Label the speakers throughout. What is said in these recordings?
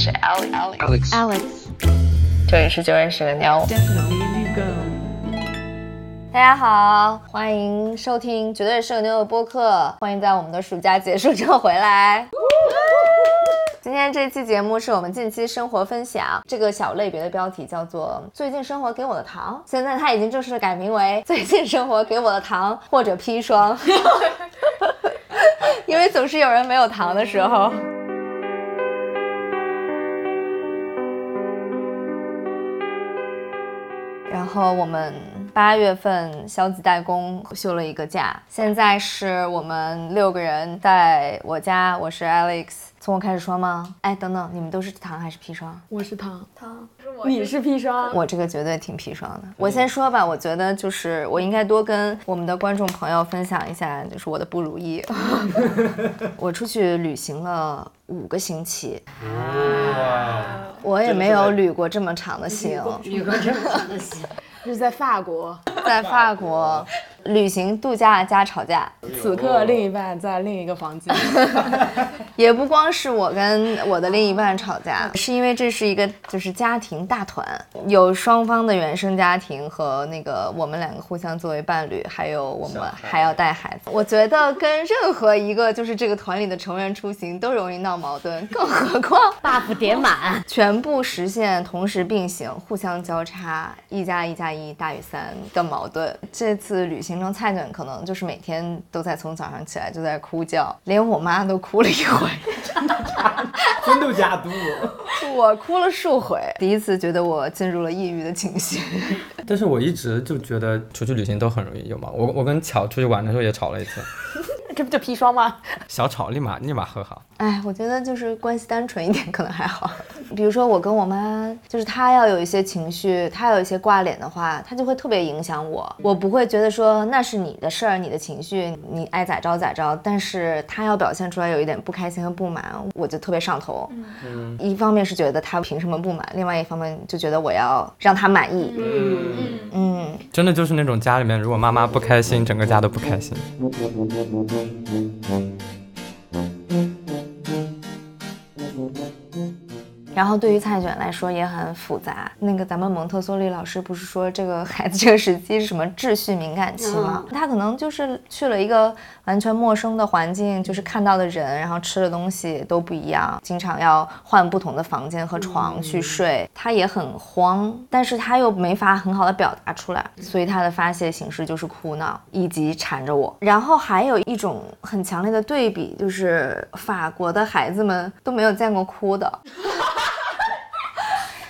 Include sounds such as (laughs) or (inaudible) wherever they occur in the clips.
Speaker 1: 是 Alex。
Speaker 2: Alex，
Speaker 1: 这里是就认识的妞。大家好，欢迎收听绝对是个妞的播客，欢迎在我们的暑假结束之后回来。今天这期节目是我们近期生活分享，这个小类别的标题叫做“最近生活给我的糖”，现在它已经正式改名为“最近生活给我的糖”或者砒霜，(laughs) 因为总是有人没有糖的时候。和我们八月份消极怠工休了一个假，现在是我们六个人在我家，我是 Alex。从我开始说吗？哎，等等，你们都是糖还是砒霜？
Speaker 2: 我是糖糖，你是砒霜。
Speaker 1: 我这个绝对挺砒霜的。我先说吧，我觉得就是我应该多跟我们的观众朋友分享一下，就是我的不如意。(laughs) 我出去旅行了五个星期，我也没有旅过这么长的行。
Speaker 2: 旅过这么长的行，是在法国。
Speaker 1: 在法国旅行度假加吵架，
Speaker 2: 此刻另一半在另一个房间。(laughs)
Speaker 1: 也不光是我跟我的另一半吵架，是因为这是一个就是家庭大团，有双方的原生家庭和那个我们两个互相作为伴侣，还有我们还要带孩子。我觉得跟任何一个就是这个团里的成员出行都容易闹矛盾，更何况 (laughs)
Speaker 2: buff 叠满，
Speaker 1: 全部实现同时并行，互相交叉，一加一加一大于三的矛盾。这次旅行中，菜卷可能就是每天都在从早上起来就在哭叫，连我妈都哭了一回。(laughs)
Speaker 3: 真的假的。(laughs)
Speaker 1: 我哭了数回，第一次觉得我进入了抑郁的情绪。
Speaker 3: 但是我一直就觉得出去旅行都很容易有嘛。我我跟巧出去玩的时候也吵了一次，
Speaker 2: 这不就砒霜吗？(laughs)
Speaker 3: 小吵立马立马和好。
Speaker 1: 哎，我觉得就是关系单纯一点可能还好。比如说我跟我妈，就是她要有一些情绪，她有一些挂脸的话，她就会特别影响我。我不会觉得说那是你的事儿，你的情绪，你爱咋着咋着。但是她要表现出来有一点不开心和不满，我就特别上头。
Speaker 3: 嗯
Speaker 1: 一方面是觉得她凭什么不满，另外一方面就觉得我要让她满意。
Speaker 3: 嗯，
Speaker 1: 嗯，
Speaker 3: 真的就是那种家里面如果妈妈不开心，整个家都不开心。Thank you.
Speaker 1: 然后对于菜卷来说也很复杂。那个咱们蒙特梭利老师不是说这个 (laughs) 孩子这个时期是什么秩序敏感期吗？他可能就是去了一个完全陌生的环境，就是看到的人，然后吃的东西都不一样，经常要换不同的房间和床去睡，他也很慌，但是他又没法很好的表达出来，所以他的发泄形式就是哭闹以及缠着我。然后还有一种很强烈的对比，就是法国的孩子们都没有见过哭的。(laughs)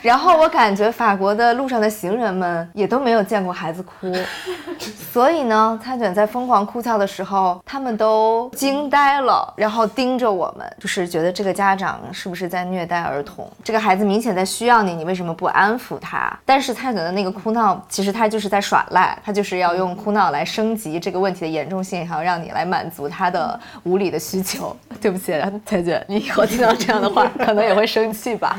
Speaker 1: 然后我感觉法国的路上的行人们也都没有见过孩子哭，(laughs) 所以呢，菜卷在疯狂哭叫的时候，他们都惊呆了，然后盯着我们，就是觉得这个家长是不是在虐待儿童？这个孩子明显在需要你，你为什么不安抚他？但是蔡卷的那个哭闹，其实他就是在耍赖，他就是要用哭闹来升级这个问题的严重性，还要让你来满足他的无理的需求。(laughs) 对不起，(laughs) 蔡卷，你以后听到这样的话，可能也会生气吧。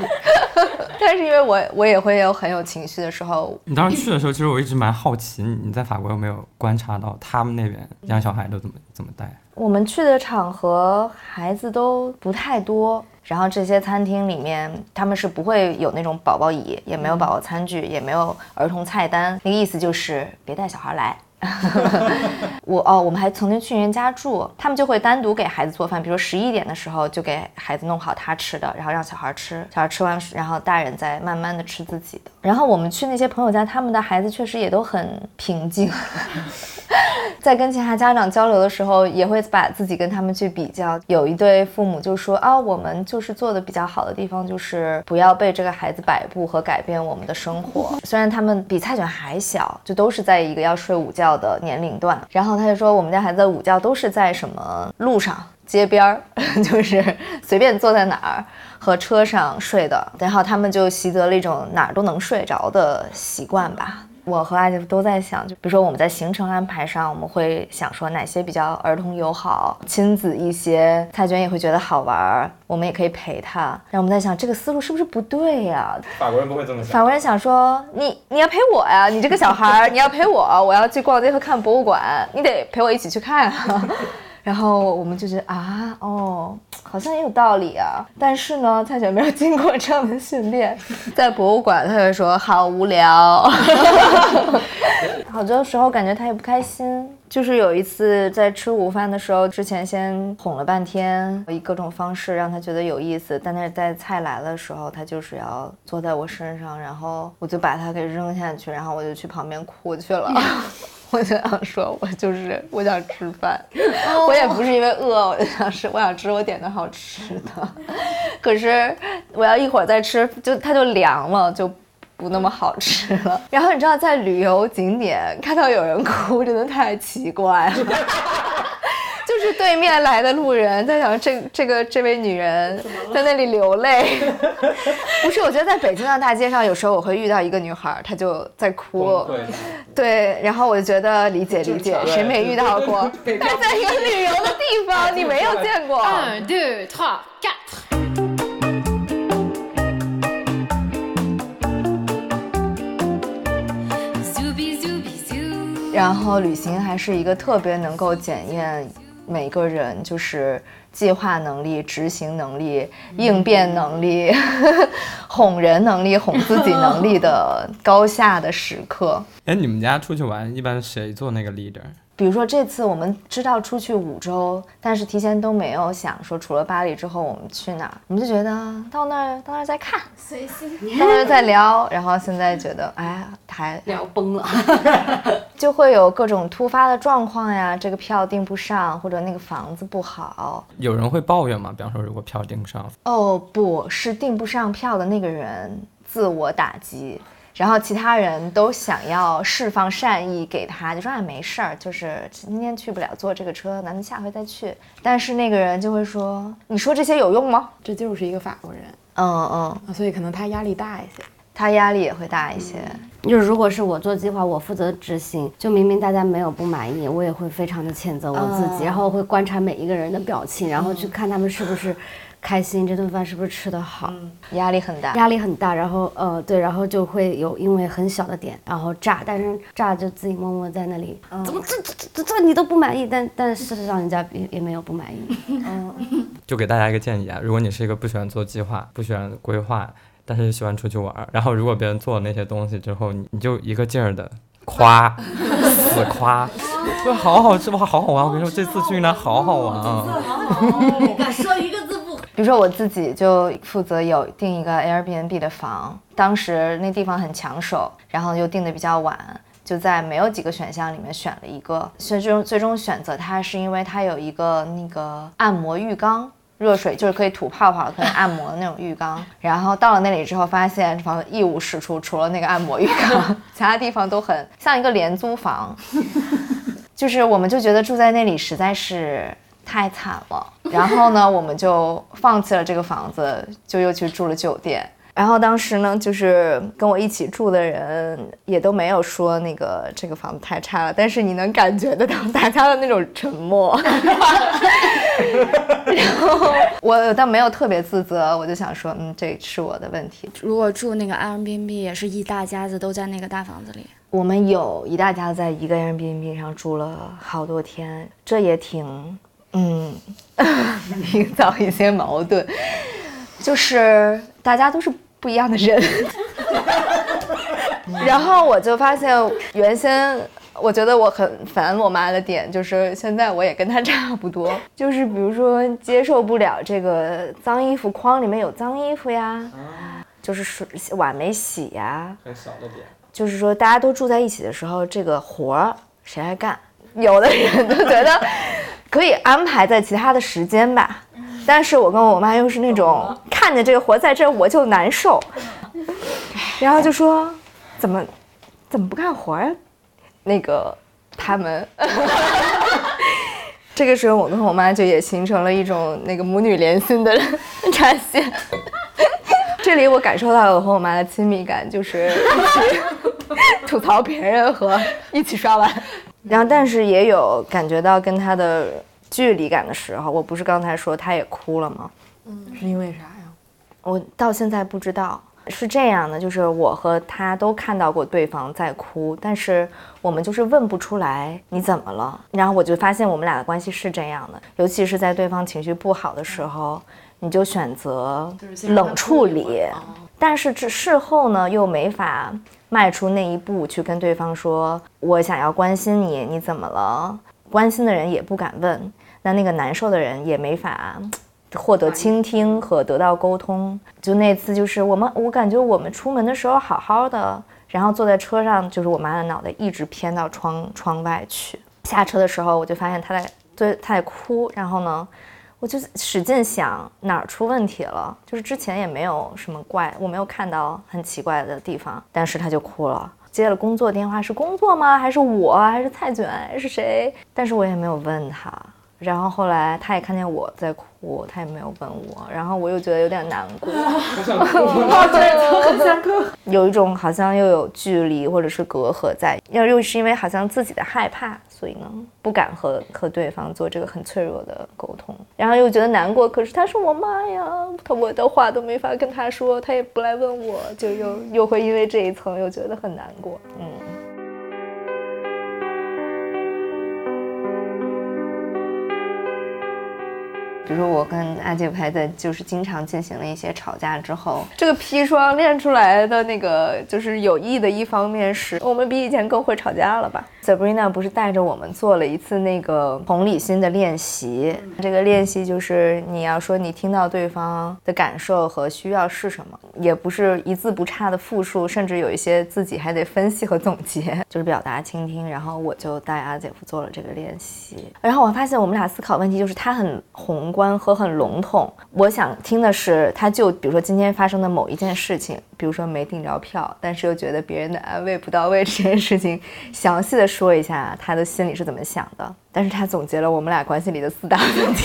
Speaker 1: 但是因为我我也会有很有情绪的时候，
Speaker 3: 你当时去的时候，其实我一直蛮好奇，你你在法国有没有观察到他们那边养小孩都怎么怎么带？
Speaker 1: 我们去的场合孩子都不太多，然后这些餐厅里面他们是不会有那种宝宝椅，也没有宝宝餐具，也没有儿童菜单，那个意思就是别带小孩来。(laughs) 我哦，我们还曾经去人家住，他们就会单独给孩子做饭，比如十一点的时候就给孩子弄好他吃的，然后让小孩吃，小孩吃完，然后大人再慢慢的吃自己的。然后我们去那些朋友家，他们的孩子确实也都很平静。(laughs) 在跟其他家长交流的时候，也会把自己跟他们去比较。有一对父母就说啊，我们就是做的比较好的地方，就是不要被这个孩子摆布和改变我们的生活。虽然他们比蔡卷还小，就都是在一个要睡午觉的年龄段。然后他就说，我们家孩子的午觉都是在什么路上、街边儿，(laughs) 就是随便坐在哪儿。和车上睡的，然后他们就习得了一种哪儿都能睡着的习惯吧。我和阿姐都在想，就比如说我们在行程安排上，我们会想说哪些比较儿童友好、亲子一些，蔡娟也会觉得好玩儿，我们也可以陪他。然后我们在想，这个思路是不是不对呀、
Speaker 3: 法国人不会这么想。
Speaker 1: 法国人想说，你你要陪我呀，你这个小孩儿，你要陪我，我要去逛街和看博物馆，你得陪我一起去看啊。(laughs) 然后我们就觉得啊，哦，好像也有道理啊。但是呢，(laughs) 蔡雪没有经过这样的训练，(laughs) 在博物馆他会说好无聊，(laughs) 好多时候感觉他也不开心。就是有一次在吃午饭的时候，之前先哄了半天，以各种方式让他觉得有意思，但是在菜来的时候，他就是要坐在我身上，然后我就把他给扔下去，然后我就去旁边哭去了。我就想说，我就是我想吃饭，(laughs) 我也不是因为饿，我就想吃，我想吃我点的好吃的。可是我要一会儿再吃，就它就凉了，就不那么好吃了。(laughs) 然后你知道，在旅游景点看到有人哭，真的太奇怪了。就是对面来的路人在想，这这个这位女人在那里流泪。不是，我觉得在北京的大街上，有时候我会遇到一个女孩，她就在哭。对，然后我就觉得理解理解，谁没遇到过？但是在一个旅游的地方，你没有见过。
Speaker 4: Un, deux, trois, quatre.
Speaker 1: 然后旅行还是一个特别能够检验每个人就是计划能力、执行能力、应变能力、(laughs) 哄人能力、哄自己能力的高下的时刻。
Speaker 3: 哎，你们家出去玩一般谁做那个 leader？
Speaker 1: 比如说这次我们知道出去五周，但是提前都没有想说除了巴黎之后我们去哪儿，我们就觉得到那儿到那儿再看，
Speaker 4: 随心
Speaker 1: 到那儿再聊。然后现在觉得，哎，还
Speaker 2: 聊崩了。(laughs)
Speaker 1: 就会有各种突发的状况呀，这个票订不上，或者那个房子不好。
Speaker 3: 有人会抱怨吗？比方说，如果票订不上，
Speaker 1: 哦，不是订不上票的那个人自我打击。然后其他人都想要释放善意给他，就说哎没事儿，就是今天去不了，坐这个车，咱们下回再去。但是那个人就会说，你说这些有用吗？
Speaker 2: 这就是一个法国人
Speaker 1: 嗯嗯，
Speaker 2: 啊，所以可能他压力大一些。
Speaker 1: 他压力也会大一些。
Speaker 5: 就是如果是我做计划，我负责执行，就明明大家没有不满意，我也会非常的谴责我自己，
Speaker 1: 嗯
Speaker 5: 然后会观察每一个人的表情，然后去看他们是不是开心，这顿饭是不是吃得好，
Speaker 1: 压力很大。
Speaker 5: 压力很大，然后呃对，然后就会有因为很小的点，然后炸，但是炸就自己默默在那里，怎么这这这这你都不满意，但但事实上人家也也没有不满意，(laughs) 嗯
Speaker 3: 就给大家一个建议啊，如果你是一个不喜欢做计划、不喜欢规划，但是喜欢出去玩儿，然后如果别人做了那些东西之后，你你就一个劲儿的夸，(laughs) 死夸，(laughs) 说好好吃哇，好好玩。我跟你说，这次去云南好好玩啊。
Speaker 4: 敢说一个？
Speaker 1: 比如说我自己就负责有订一个 Airbnb 的房，当时那地方很抢手，然后又订的比较晚，就在没有几个选项里面选了一个，最终最终选择它是因为它有一个那个按摩浴缸。热水就是可以吐泡泡、可以按摩的那种浴缸，(laughs) 然后到了那里之后，发现房子一无是处，除了那个按摩浴缸，(laughs) 其他地方都很像一个廉租房。(laughs) 就是我们就觉得住在那里实在是太惨了，然后呢，我们就放弃了这个房子，就又去住了酒店。然后当时呢，就是跟我一起住的人也都没有说那个这个房子太差了，但是你能感觉得到大家的那种沉默。(laughs) 然后我倒没有特别自责，我就想说，嗯，这是我的问题。
Speaker 6: 如果住那个 Airbnb，也是一大家子都在那个大房子里。
Speaker 1: 我们有一大家子在一个 Airbnb 上住了好多天，这也挺，嗯，营 (laughs) 造一些矛盾，就是大家都是不一样的人。然后我就发现，原先我觉得我很烦我妈的点，就是现在我也跟她差不多，就是比如说接受不了这个脏衣服筐里面有脏衣服呀，就是水碗没洗呀，
Speaker 3: 很小的点。
Speaker 1: 就是说大家都住在一起的时候，这个活儿谁来干？有的人就觉得可以安排在其他的时间吧，但是我跟我妈又是那种看着这个活在这我就难受，然后就说怎么怎么不干活呀啊？那个他们。(laughs) 这个时候，我跟我妈就也形成了一种那个母女连心的 (laughs) 展现。这里我感受到了我和我妈的亲密感，就是一起 (laughs) 吐槽别人和一起刷碗，然后但是也有感觉到跟他的距离感的时候。我不是刚才说他也哭了吗？
Speaker 2: 嗯是因为啥呀？
Speaker 1: 我到现在不知道，是这样的，就是我和他都看到过对方在哭，但是我们就是问不出来你怎么了。然后我就发现我们俩的关系是这样的，尤其是在对方情绪不好的时候，你就选择冷处理，但是这事后呢又没法迈出那一步去跟对方说，我想要关心你，你怎么了？关心的人也不敢问，那那个难受的人也没法。获得倾听和得到沟通，就那次就是我们，我感觉我们出门的时候好好的，然后坐在车上，就是我妈的脑袋一直偏到窗窗外去。下车的时候，我就发现她在对她在哭，然后呢，我就使劲想哪儿出问题了，就是之前也没有什么怪，我没有看到很奇怪的地方，但是他就哭了。接了工作电话是工作吗？还是我？还是蔡卷？还是谁？但是我也没有问他。然后后来他也看见我在哭，他也没有问我，然后我又觉得有点难过，(laughs)
Speaker 3: 我想哭 (laughs) (laughs)
Speaker 2: 我想哭，
Speaker 1: 有一种好像又有距离或者是隔阂在，又又是因为好像自己的害怕，所以呢不敢和和对方做这个很脆弱的沟通，然后又觉得难过，可是他是我妈呀，他我的话都没法跟他说，他也不来问我，就又又会因为这一层又觉得很难过，嗯。比如说我跟阿姐还在就是经常进行了一些吵架之后，这个砒霜练出来的那个就是有益的一方面是我们比以前更会吵架了吧？Sabrina 不是带着我们做了一次那个同理心的练习，这个练习就是你要说你听到对方的感受和需要是什么，也不是一字不差的复述，甚至有一些自己还得分析和总结，(laughs) 就是表达倾听。然后我就带阿姐夫做了这个练习，然后我发现我们俩思考问题就是他很宏。观和很笼统，我想听的是，他就比如说今天发生的某一件事情，比如说没订着票，但是又觉得别人的安慰不到位这件事情，详细的说一下他的心里是怎么想的。但是他总结了我们俩关系里的四大问题，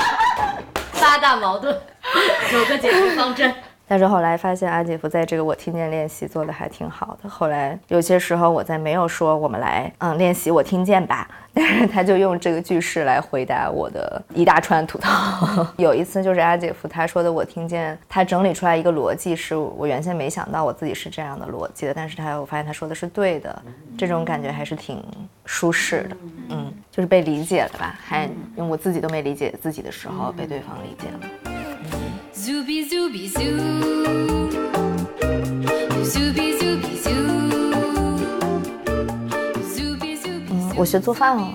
Speaker 1: (laughs)
Speaker 4: 八大矛盾，九个解决方针。
Speaker 1: 但是后来发现阿姐夫在这个我听见练习做的还挺好的。后来有些时候我在没有说我们来嗯练习我听见吧，但是他就用这个句式来回答我的一大串吐槽。(laughs) 有一次就是阿姐夫他说的我听见，他整理出来一个逻辑是我原先没想到我自己是这样的逻辑的，但是他我发现他说的是对的，这种感觉还是挺舒适的，嗯，就是被理解了吧？还我自己都没理解自己的时候被对方理解了。嗯，我学做饭了，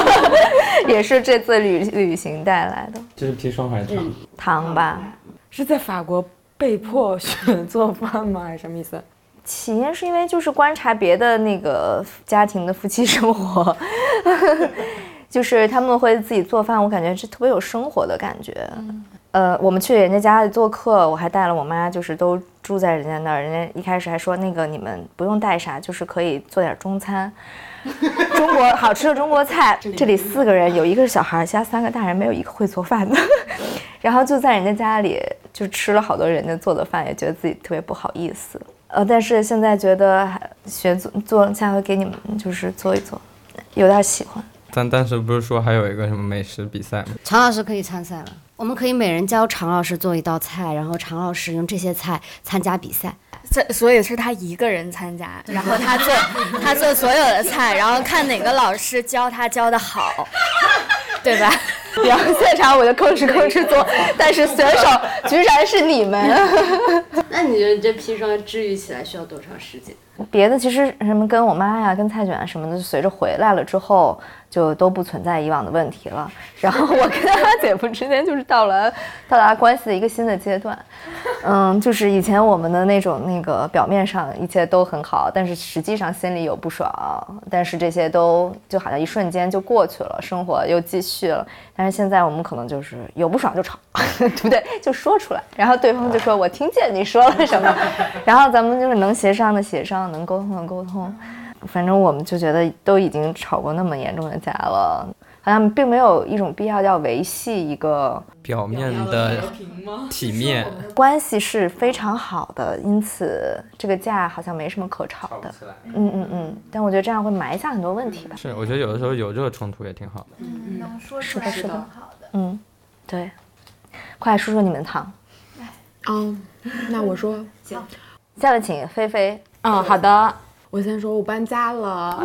Speaker 1: (laughs) 也是这次旅旅行带来的。
Speaker 3: 这是砒霜还是糖？
Speaker 1: 糖吧？
Speaker 2: 是在法国被迫学做饭吗？还是什么意思？
Speaker 1: 起因是因为就是观察别的那个家庭的夫妻生活，(laughs) 就是他们会自己做饭，我感觉是特别有生活的感觉。呃，我们去人家家里做客，我还带了我妈，就是都住在人家那儿。人家一开始还说那个你们不用带啥，就是可以做点中餐，(laughs) 中国好吃的中国菜。这里四个人，有一个是小孩，其他三个大人没有一个会做饭的。(laughs) 然后就在人家家里就吃了好多人家做的饭，也觉得自己特别不好意思。呃，但是现在觉得学做做，下回给你们就是做一做，有点喜欢。
Speaker 3: 但当时不是说还有一个什么美食比赛吗？
Speaker 5: 常老师可以参赛了。我们可以每人教常老师做一道菜，然后常老师用这些菜参加比赛。
Speaker 6: 这所以是他一个人参加，然后他做他做所有的菜，然后看哪个老师教他教的好，对吧？(laughs)
Speaker 1: 然后现场我就吭哧吭哧做，但是选手居然是你们。(laughs)
Speaker 5: 那你觉得这砒霜治愈起来需要多长时间？
Speaker 1: 别的其实什么跟我妈呀、跟菜卷什么的，随着回来了之后。就都不存在以往的问题了。然后我跟他姐夫之间就是到了到达关系的一个新的阶段。嗯，就是以前我们的那种那个表面上一切都很好，但是实际上心里有不爽。但是这些都就好像一瞬间就过去了，生活又继续了。但是现在我们可能就是有不爽就吵，(laughs) 对不对？就说出来，然后对方就说我听见你说了什么，(laughs) 然后咱们就是能协商的协商，能沟通的沟通。反正我们就觉得都已经吵过那么严重的架了，好像并没有一种必要要维系一个
Speaker 3: 表面的体面
Speaker 1: 关系是非常好的，因此这个架好像没什么可吵的。嗯嗯嗯，但我觉得这样会埋下很多问题吧。
Speaker 3: 是，我觉得有的时候有这个冲突也挺好的。
Speaker 4: 嗯，能说出
Speaker 1: 来是
Speaker 4: 的，好的。
Speaker 1: 嗯，对，快说说你们的糖。
Speaker 2: 嗯，那我说行，
Speaker 1: 下面请菲菲。
Speaker 2: 嗯，好的，我先说，我搬家了。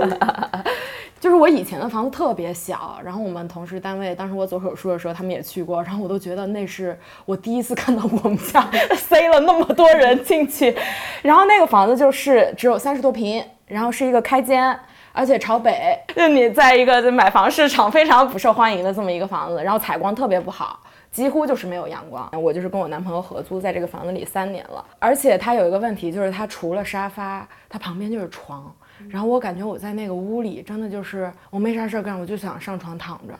Speaker 2: (laughs) 就是我以前的房子特别小，然后我们同事单位当时我做手术的时候，他们也去过，然后我都觉得那是我第一次看到我们家 (laughs) 塞了那么多人进去，然后那个房子就是只有三十多平，然后是一个开间。而且朝北，就 (laughs) 你在一个买房市场非常不受欢迎的这么一个房子，然后采光特别不好，几乎就是没有阳光。我就是跟我男朋友合租在这个房子里三年了，而且他有一个问题，就是他除了沙发，他旁边就是床。然后我感觉我在那个屋里，真的就是我没啥事儿干，我就想上床躺着，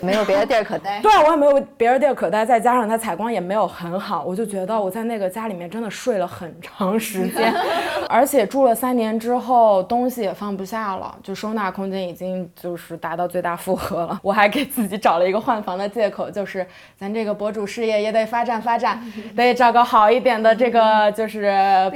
Speaker 1: 没有别的地儿可待。
Speaker 2: 对啊，我也没有别的地儿可待，再加上它采光也没有很好，我就觉得我在那个家里面真的睡了很长时间，(laughs) 而且住了三年之后，东西也放不下了，就收纳空间已经就是达到最大负荷了。我还给自己找了一个换房的借口，就是咱这个博主事业也得发展发展，(laughs) 得找个好一点的这个就是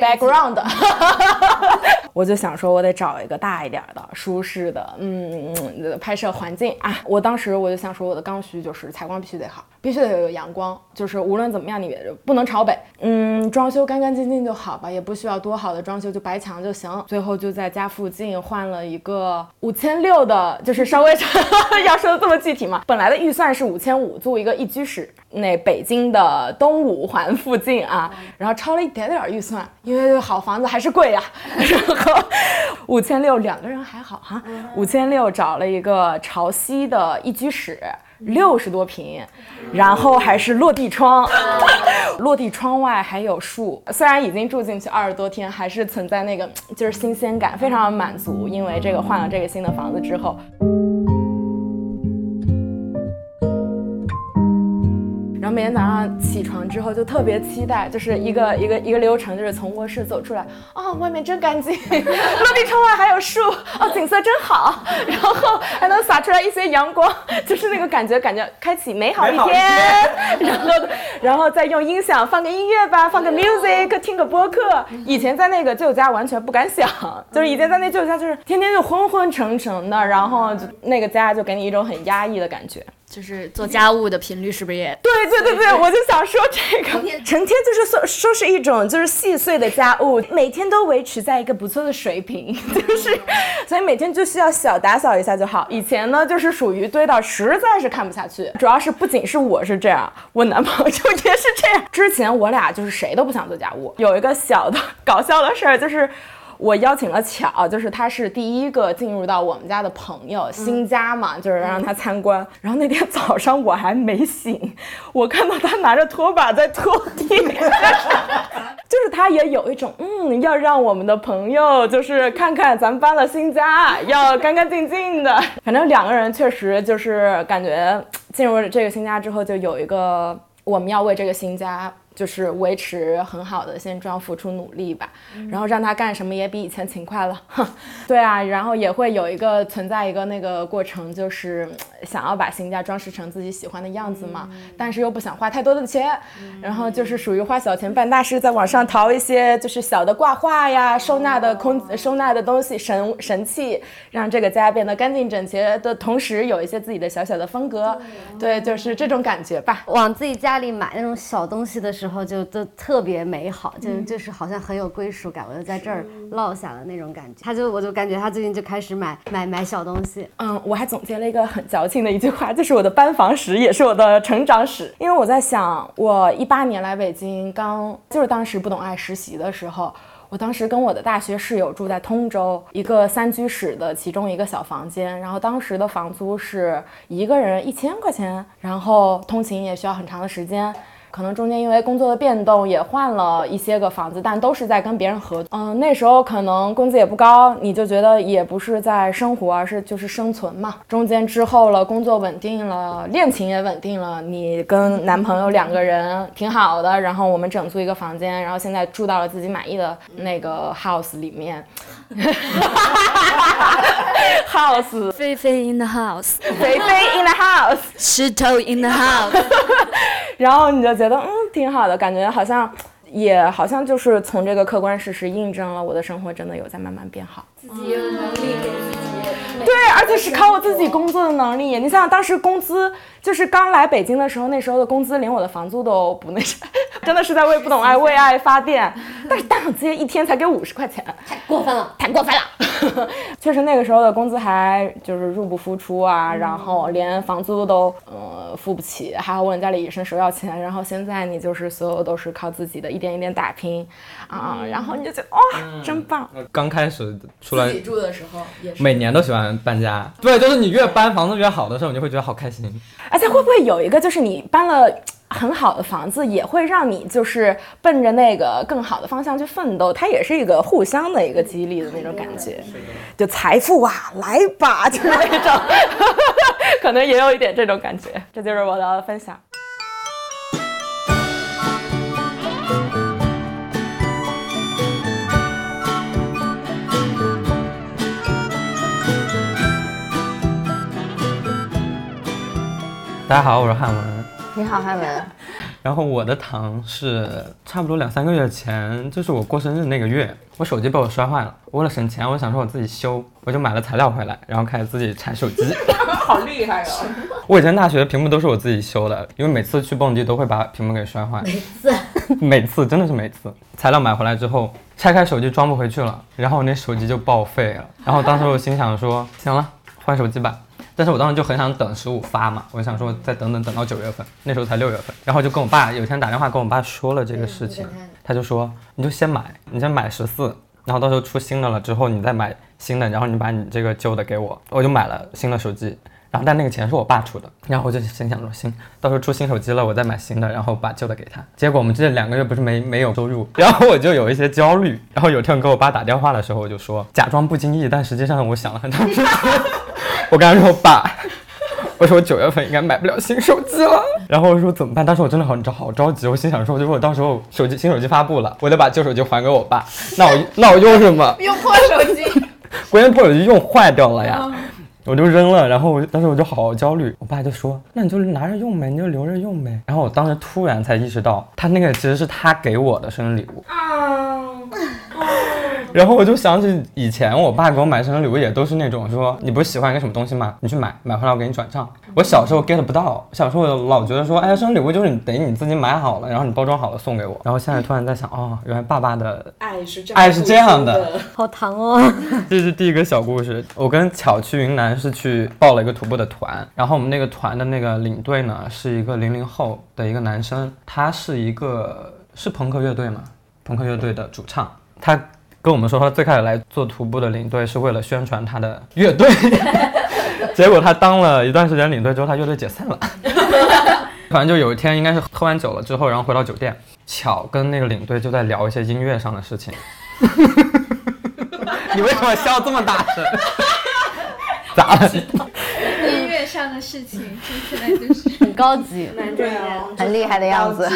Speaker 2: background，(laughs) 我就想说，我得找。一个大一点的、舒适的，嗯，拍摄环境啊。我当时我就想说，我的刚需就是采光必须得好，必须得有阳光，就是无论怎么样你不能朝北。嗯，装修干干净净就好吧，也不需要多好的装修，就白墙就行。最后就在家附近换了一个五千六的，就是稍微 (laughs) 要说的这么具体嘛。本来的预算是五千五，租一个一居室，那北京的东五环附近啊，然后超了一点点预算，因为好房子还是贵呀。(laughs) 然后五。五千六两个人还好哈，五千六找了一个朝西的一居室，六十多平，然后还是落地窗，(laughs) 落地窗外还有树。虽然已经住进去二十多天，还是存在那个就是新鲜感，非常满足。因为这个换了这个新的房子之后。然后每天早上起床之后就特别期待，就是一个一个一个流程，就是从卧室走出来，啊，外面真干净，(laughs) 落地窗外还有树，哦，景色真好，然后还能洒出来一些阳光，(laughs) 就是那个感觉，感觉开启美好一天。(laughs) 然后，然后再用音响放个音乐吧，放个 music，听个播客。以前在那个舅家完全不敢想，就是以前在那舅家就是天天就昏昏沉沉的，然后就那个家就给你一种很压抑的感觉。
Speaker 6: 就是做家务的频率是不是也？(laughs)
Speaker 2: 对对对对，我就想说这个，成天就是说说是一种就是细碎的家务，每天都维持在一个不错的水平，(laughs) 就是所以每天就需要小打扫一下就好。以前呢就是属于堆到实在是看不下去，主要是不仅是我是这样，我男朋友也是这样。之前我俩就是谁都不想做家务，有一个小的搞笑的事儿就是。我邀请了巧，就是他是第一个进入到我们家的朋友，新家嘛，就是让他参观。然后那天早上我还没醒，我看到他拿着拖把在拖地，(laughs) 就是他也有一种嗯，要让我们的朋友就是看看咱们搬了新家，要干干净净的。(laughs) 反正两个人确实就是感觉进入这个新家之后，就有一个我们要为这个新家。就是维持很好的现状，付出努力吧，然后让他干什么也比以前勤快了。(laughs) 对啊，然后也会有一个存在一个那个过程，就是想要把新家装饰成自己喜欢的样子嘛，但是又不想花太多的钱，然后就是属于花小钱办大事，在网上淘一些就是小的挂画呀、收纳的空收纳的东西、神神器，让这个家变得干净整洁的同时，有一些自己的小小的风格。对，就是这种感觉吧。
Speaker 5: 往自己家里买那种小东西的时候。然后就都特别美好，就就是好像很有归属感，我就在这儿落下了那种感觉。他就我就感觉他最近就开始买买买小东西。
Speaker 2: 嗯，我还总结了一个很矫情的一句话，就是我的搬房史也是我的成长史。因为我在想，我一八年来北京，刚就是当时不懂爱实习的时候，我当时跟我的大学室友住在通州一个三居室的其中一个小房间，然后当时的房租是一个人一千块钱，然后通勤也需要很长的时间。可能中间因为工作的变动也换了一些个房子，但都是在跟别人合。嗯，那时候可能工资也不高，你就觉得也不是在生活，而是就是生存嘛。中间之后了，工作稳定了，恋情也稳定了，你跟男朋友两个人挺好的，然后我们整租一个房间，然后现在住到了自己满意的那个 house 里面。(laughs) house，
Speaker 6: 菲菲 in the house，
Speaker 2: 菲菲 in the house，
Speaker 6: 石头 in the house，(laughs)
Speaker 2: 然后你就觉得嗯挺好的，感觉好像也好像就是从这个客观事实印证了我的生活真的有在慢慢变好。
Speaker 4: 自己有能力给自己。
Speaker 2: 对，(laughs) 而且是靠我自己工作的能力。你想想，当时工资就是刚来北京的时候，那时候的工资连我的房租都不那啥，(laughs) 真的是在为不懂爱为爱发电。但是大长街一天才给五十块钱，
Speaker 4: 太过分了。
Speaker 2: 太过分了。(laughs) 确实那个时候的工资还就是入不敷出啊，然后连房租都呃付不起，还要问家里伸手要钱。然后现在你就是所有都是靠自己的一点一点打拼啊，然后你就觉得哇，真棒。
Speaker 3: 刚开始出来
Speaker 4: 自己住的时候也是。
Speaker 3: 每年都喜欢搬家，对，就是你越搬房子越好的时候，你就会觉得好开心。
Speaker 2: 而且会不会有一个，就是你搬了很好的房子，也会让你就是奔着那个更好的方向去奋斗？它也是一个互相的一个激励的那种感觉。就财富啊，来吧，就是那种，可能也有一点这种感觉。(laughs) 这就是我的分享。
Speaker 3: 大家好，我是汉文。
Speaker 1: 你好，汉文。(laughs)
Speaker 3: 然后我的糖是差不多两三个月前，就是我过生日那个月，我手机被我摔坏了。为了省钱，我想说我自己修，我就买了材料回来，然后开始自己拆手机。(laughs)
Speaker 2: 好厉害哦！(laughs)
Speaker 3: 我以前大学的屏幕都是我自己修的，因为每次去蹦迪都会把屏幕给摔坏。
Speaker 4: 每次。
Speaker 3: 每次真的是每次。材料买回来之后，拆开手机装不回去了，然后我那手机就报废了。然后当时我心想说，行了，换手机吧。但是我当时就很想等十五发嘛，我想说再等等等到九月份，那时候才六月份，然后就跟我爸有一天打电话跟我爸说了这个事情，他就说你就先买，你先买十四，然后到时候出新的了之后你再买新的，然后你把你这个旧的给我，我就买了新的手机，然后但那个钱是我爸出的，然后我就心想说行，到时候出新手机了我再买新的，然后把旧的给他。结果我们这两个月不是没没有收入，然后我就有一些焦虑，然后有天我给我爸打电话的时候我就说假装不经意，但实际上我想了很长时间。我跟他说：“爸，(laughs) 我说我九月份应该买不了新手机了。”然后我说怎么办？当时我真的很着好着急。我心想说，如果到时候手机新手机发布了，我得把旧手机还给我爸。那我那我用什么？(laughs)
Speaker 4: 用破手机。(laughs)
Speaker 3: 关键破手机用坏掉了呀，我就扔了。然后我当时我就好焦虑。我爸就说：“那你就拿着用呗，你就留着用呗。”然后我当时突然才意识到，他那个其实是他给我的生日礼物。然后我就想起以前我爸给我买生日礼物也都是那种说你不是喜欢一个什么东西吗？你去买，买回来我给你转账。我小时候 get 不到，小时候我老觉得说，哎，生日礼物就是你得你自己买好了，然后你包装好了送给我。然后现在突然在想，哦，原来爸爸的
Speaker 2: 爱是这样，
Speaker 3: 爱是这样的，
Speaker 5: 好糖哦。(laughs)
Speaker 3: 这是第一个小故事。我跟巧去云南是去报了一个徒步的团，然后我们那个团的那个领队呢是一个零零后的一个男生，他是一个是朋克乐队嘛，朋克乐队的主唱，他。跟我们说，他最开始来做徒步的领队是为了宣传他的乐队，(laughs) 结果他当了一段时间领队之后，他乐队解散了。反正就有一天，应该是喝完酒了之后，然后回到酒店，巧跟那个领队就在聊一些音乐上的事情。(laughs) 你为什么笑这么大声？(laughs) 咋了？
Speaker 7: 事情听起来就是
Speaker 5: 很高级，
Speaker 2: 对啊，
Speaker 1: 很厉害的样子。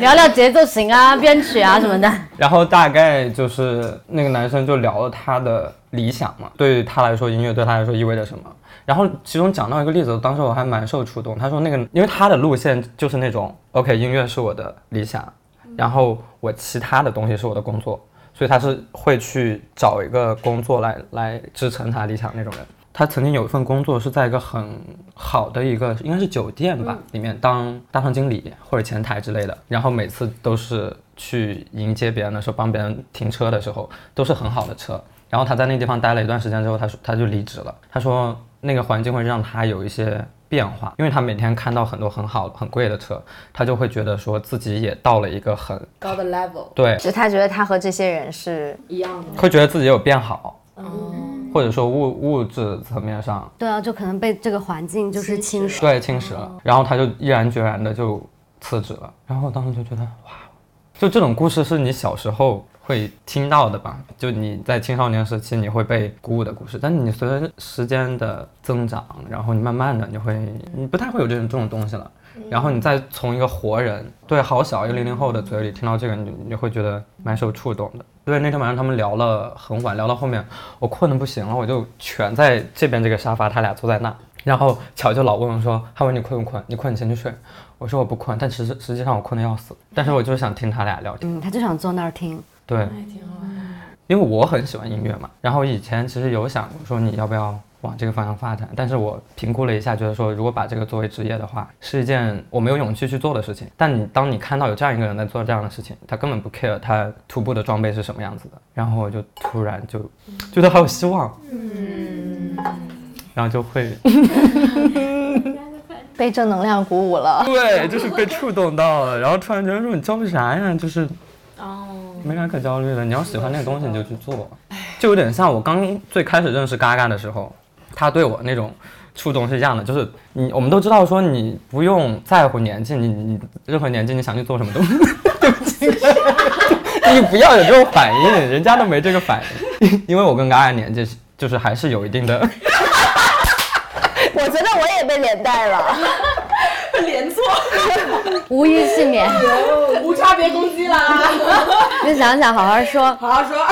Speaker 5: 聊聊节奏型啊、编曲啊什么的。
Speaker 3: 然后大概就是那个男生就聊了他的理想嘛，对他来说，音乐对他来说意味着什么。然后其中讲到一个例子，当时我还蛮受触动。他说那个，因为他的路线就是那种，OK，音乐是我的理想，然后我其他的东西是我的工作，所以他是会去找一个工作来来支撑他理想那种人。他曾经有一份工作是在一个很好的一个应该是酒店吧里面当大堂经理或者前台之类的，然后每次都是去迎接别人的时候，帮别人停车的时候都是很好的车。然后他在那地方待了一段时间之后，他说他就离职了。他说那个环境会让他有一些变化，因为他每天看到很多很好很贵的车，他就会觉得说自己也到了一个很
Speaker 2: 高的 level，
Speaker 3: 对，
Speaker 1: 就他觉得他和这些人是
Speaker 2: 一样的，
Speaker 3: 会觉得自己有变好。或者说物物质层面上，
Speaker 5: 对啊，就可能被这个环境就是侵蚀，
Speaker 3: 对侵蚀了，然后他就毅然决然的就辞职了。然后我当时就觉得，哇，就这种故事是你小时候会听到的吧？就你在青少年时期你会被鼓舞的故事，但是你随着时间的增长，然后你慢慢的你会，你不太会有这种这种东西了。然后你再从一个活人，对，好小一个零零后的嘴里听到这个，你你会觉得蛮受触动的。对，那天晚上他们聊了很晚，聊到后面我困得不行了，我就蜷在这边这个沙发，他俩坐在那。然后巧就老问我说：“他问你困不困？你困你先去睡。”我说我不困，但实实际上我困得要死。但是我就是想听他俩聊天。
Speaker 5: 嗯，他就想坐那儿听。
Speaker 3: 对，因为我很喜欢音乐嘛。然后以前其实有想过说你要不要往这个方向发展。但是我评估了一下，觉得说如果把这个作为职业的话，是一件我没有勇气去做的事情。但你当你看到有这样一个人在做这样的事情，他根本不 care 他徒步的装备是什么样子的，然后我就突然就觉得好有希望，嗯，然后就会 (laughs) (laughs)
Speaker 1: 被正能量鼓舞了。
Speaker 3: 对，就是被触动到了，然后突然觉得说你焦虑啥呀？就是哦，没啥可焦虑的。你要喜欢那个东西，你就去做。就有点像我刚最开始认识嘎嘎的时候，他对我那种触动是一样的。就是你，我们都知道说你不用在乎年纪，你你任何年纪你想去做什么都，(laughs) 对不起，你不要有这种反应，人家都没这个反应。因为我跟嘎嘎年纪就是还是有一定的。(laughs)
Speaker 1: 我觉得我也被连带了，
Speaker 2: 错，(laughs)
Speaker 5: 无一幸免。
Speaker 2: 无差别攻击啦！(laughs)
Speaker 5: 你想想，好好说。
Speaker 2: 好好说。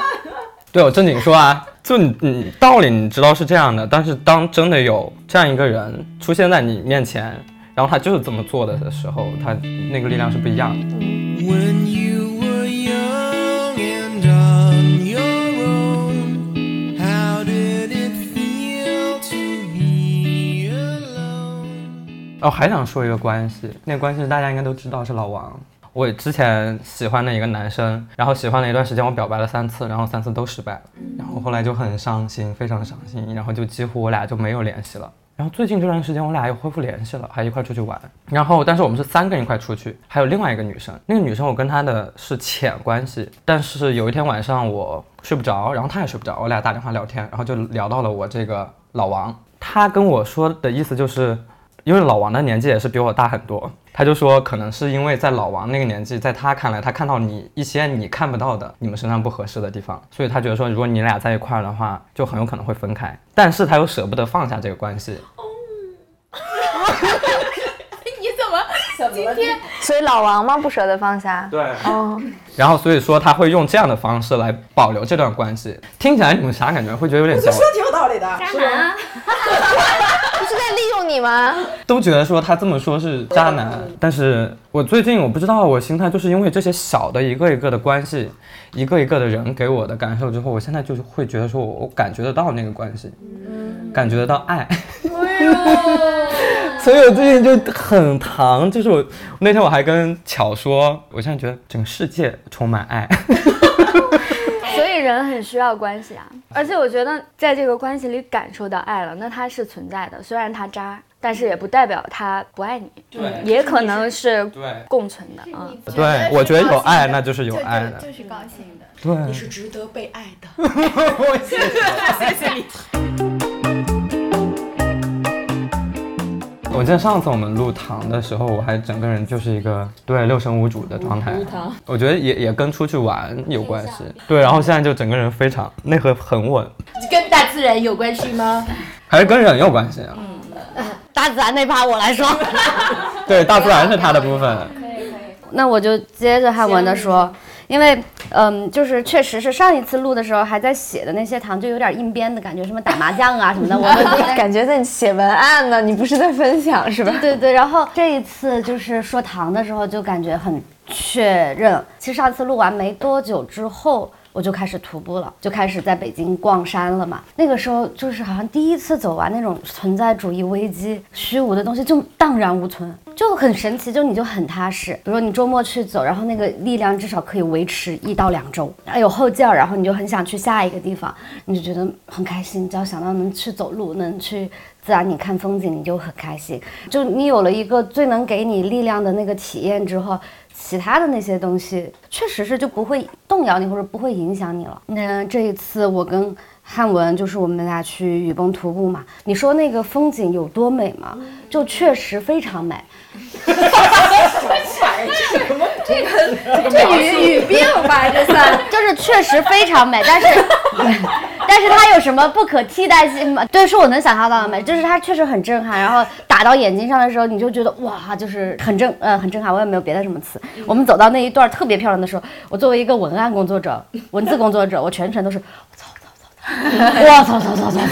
Speaker 2: (laughs)
Speaker 3: 对我正经说啊，就你你道理你知道是这样的，但是当真的有这样一个人出现在你面前，然后他就是这么做的的时候，他那个力量是不一样的。
Speaker 8: When
Speaker 3: 哦，还想说一个关系，那个关系大家应该都知道是老王。我之前喜欢的一个男生，然后喜欢了一段时间，我表白了三次，然后三次都失败了，然后后来就很伤心，非常伤心，然后就几乎我俩就没有联系了。然后最近这段时间我俩又恢复联系了，还一块出去玩。然后但是我们是三个人一块出去，还有另外一个女生，那个女生我跟她的是浅关系，但是有一天晚上我睡不着，然后她也睡不着，我俩打电话聊天，然后就聊到了我这个老王。他跟我说的意思就是，因为老王的年纪也是比我大很多，他就说可能是因为在老王那个年纪，在他看来，他看到你一些你看不到的你们身上不合适的地方，所以他觉得说，如果你俩在一块儿的话，就很有可能会分开。但是他又舍不得放下这个关系，(laughs)
Speaker 2: 今天
Speaker 1: 所以老王吗？不舍得放下。
Speaker 3: 对，
Speaker 1: 哦，
Speaker 3: 然后所以说他会用这样的方式来保留这段关系。听起来你们啥感觉？会觉得有点我
Speaker 2: 说挺有道理的。
Speaker 4: 渣男啊，(laughs)
Speaker 1: 不是在利用你吗？
Speaker 3: 都觉得说他这么说是渣男，但是我最近我不知道，我心态就是因为这些小的一个一个的关系，一个一个的人给我的感受之后，我现在就是会觉得说我我感觉得到那个关系，感觉得到爱。(laughs) 所以我最近就很糖，就是我那天我还跟巧说，我现在觉得整个世界充满爱。(laughs)
Speaker 6: 所以人很需要关系啊，而且我觉得在这个关系里感受到爱了，那它是存在的。虽然它渣，但是也不代表他不爱你，
Speaker 3: 对
Speaker 6: 也可能是
Speaker 3: 对
Speaker 6: 共存的啊。
Speaker 3: 对，我觉得有爱那就是有爱的。
Speaker 7: 就是高兴的。
Speaker 3: 对，
Speaker 2: 你是值得被爱的。(laughs) (laughs)
Speaker 3: 我谢谢。
Speaker 2: 谢谢你。
Speaker 3: 我记得上次我们录糖的时候，我还整个人就是一个对六神无主的状态。我觉得也也跟出去玩有关系。对，然后现在就整个人非常内核很稳，
Speaker 4: 跟大自然有关系吗？(laughs)
Speaker 3: 还是跟人有关系啊。
Speaker 5: 大自然那趴我来说，(laughs)
Speaker 3: 对，大自然是他的部分。
Speaker 5: 那我就接着汉文的说，因为嗯，就是确实是上一次录的时候还在写的那些糖就有点硬编的感觉，什么打麻将啊什么的，我们 (laughs)
Speaker 1: 感觉在写文案呢，你不是在分享是吧？(laughs)
Speaker 5: 对对，然后这一次就是说糖的时候，就感觉很确认。其实上次录完没多久之后，我就开始徒步了，就开始在北京逛山了嘛。那个时候就是好像第一次走完那种存在主义危机、虚无的东西，就荡然无存，就很神奇，就你就很踏实。比如说你周末去走，然后那个力量至少可以维持一到两周，有后劲儿，然后你就很想去下一个地方，你就觉得很开心。只要想到能去走路，能去。自然你看风景，你就很开心。就你有了一个最能给你力量的那个体验之后，其他的那些东西确实是就不会动摇你或者不会影响你了。那这一次我跟汉文就是我们俩去雨崩徒步嘛，你说那个风景有多美吗？就确实非常美。
Speaker 1: 这语语病吧，这算
Speaker 5: 就是确实非常美，但是但是它有什么不可替代性吗？对，是我能想象到的美，就是它确实很震撼，然后打到眼睛上的时候，你就觉得哇，就是很震呃很震撼，我也没有别的什么词。我们走到那一段特别漂亮的时候，我作为一个文案工作者、文字工作者，我全程都是我操操操，我操操操操操，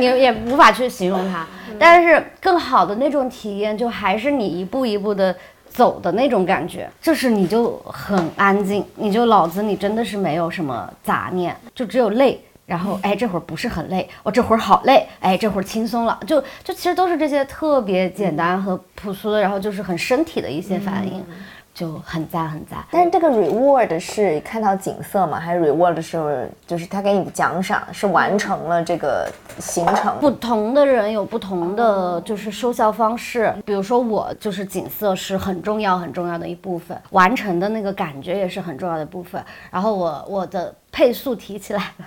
Speaker 5: 就是你也无法去形容它，但是更好的那种体验，就还是你一步一步的。走的那种感觉，就是你就很安静，你就脑子里真的是没有什么杂念，就只有累然后哎这会儿不是很累，我这会儿好累，哎这会儿轻松了，就就其实都是这些特别简单和朴素的，然后就是很身体的一些反应，就很赞很赞。
Speaker 1: 但是这个 reward 是看到景色吗？还是 reward 是就是他给你的奖赏是完成了这个行程？
Speaker 5: 不同的人有不同的就是收效方式，比如说我就是景色是很重要很重要的一部分，完成的那个感觉也是很重要的部分。然后我我的配速提起来了。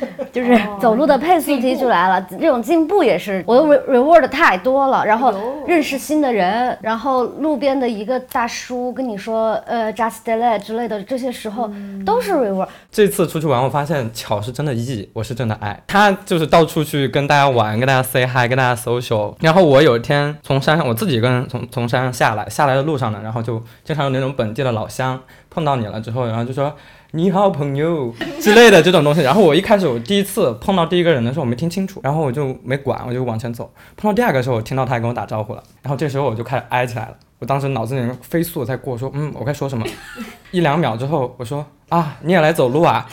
Speaker 5: (laughs) 就是走路的配速提起来了，这种进步也是我的 re- reward 太多了，然后认识新的人，然后路边的一个大叔跟你说呃 just delay 之类的，这些时候都是 reward。
Speaker 3: 这次出去玩，我发现巧是真的 E，，我是真的爱。他就是到处去跟大家玩，跟大家 say hi，跟大家 social。然后我有一天从山上，我自己一个人从从山上下来，下来的路上呢，然后就经常有那种本地的老乡碰到你了之后，然后就说你好朋友 (laughs) 之类的这种东西。然后我一开始我第一次碰到第一个人的时候，我没听清楚，然后我就没管，我就往前走。碰到第二个时候，我听到他跟我打招呼了，然后这时候我就开始挨起来了。我当时脑子里面飞速地在过，说嗯，我该说什么？(laughs) 一两秒之后，我说啊，你也来走路啊？(laughs)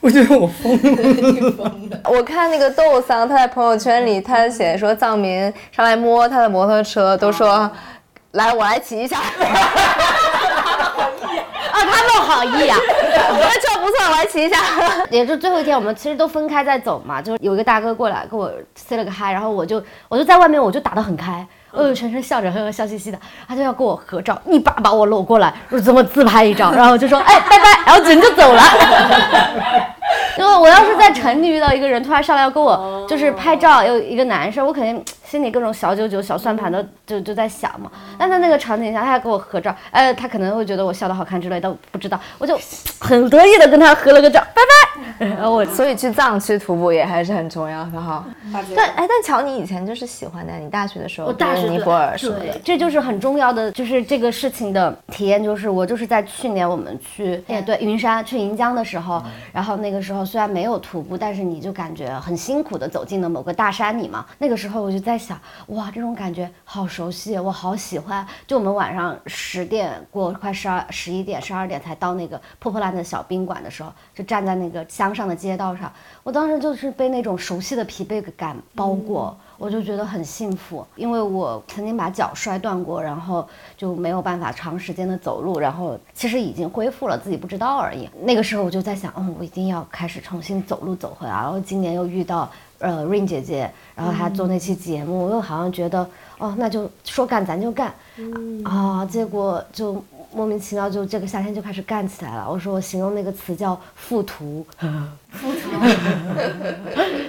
Speaker 3: 我觉得我疯了。
Speaker 1: 我看那个豆桑，他在朋友圈里，他写说藏民上来摸他的摩托车，都说来我来骑一下。
Speaker 5: 啊，他们好意啊！(laughs)
Speaker 1: 我觉得这不错，我来骑一下。(laughs)
Speaker 5: 也是最后一天，我们其实都分开在走嘛，就是有一个大哥过来跟我 say 了个嗨，然后我就我就在外面，我就打得很开。我就全程笑着，呵呵笑嘻嘻的，他就要跟我合照，一把把我搂过来，说怎么自拍一张，然后就说哎拜拜，然后人就走了。(laughs) 因为我要是在城里遇到一个人突然上来要跟我就是拍照，有一个男生，我肯定心里各种小九九、小算盘都就就在想嘛。但在那个场景下，他要跟我合照，呃，他可能会觉得我笑得好看之类的，不知道，我就 (laughs) 很得意的跟他合了个照，拜拜。(laughs) 然后我
Speaker 1: 所以去藏区徒步也还是很重要的哈。但哎，但乔，你以前就是喜欢的，你大学的时候，
Speaker 5: 我大学
Speaker 1: 尼泊尔什么
Speaker 5: 对
Speaker 1: 的，，
Speaker 5: 这就是很重要的，就是这个事情的体验，就是我就是在去年我们去，哎对，云山去盈江的时候，然后那个时候虽然没有徒步，但是你就感觉很辛苦的走进了某个大山里嘛。那个时候我就在想，哇，这种感觉好熟悉，我好喜欢。就我们晚上十点过，快十二、十一点、十二点才到那个破破烂的小宾馆的时候，就站在那个乡上的街道上，我当时就是被那种熟悉的疲惫感包裹。我就觉得很幸福，因为我曾经把脚摔断过，然后就没有办法长时间的走路，然后其实已经恢复了，自己不知道而已。那个时候我就在想，嗯，我一定要开始重新走路走回来。然后今年又遇到呃 Rain 姐姐，然后她做那期节目，我又好像觉得，哦，那就说干咱就干，啊，结果就莫名其妙就这个夏天就开始干起来了。我说我形容那个词叫 (laughs) 复 (laughs) 图，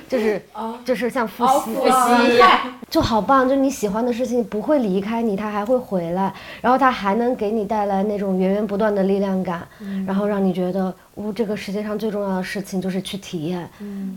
Speaker 5: 就是就是像复习复习，就好棒，就你喜欢的事情不会离开你，它还会回来，然后它还能给你带来那种源源不断的力量感，然后让你觉得，呜、这个世界上最重要的事情就是去体验，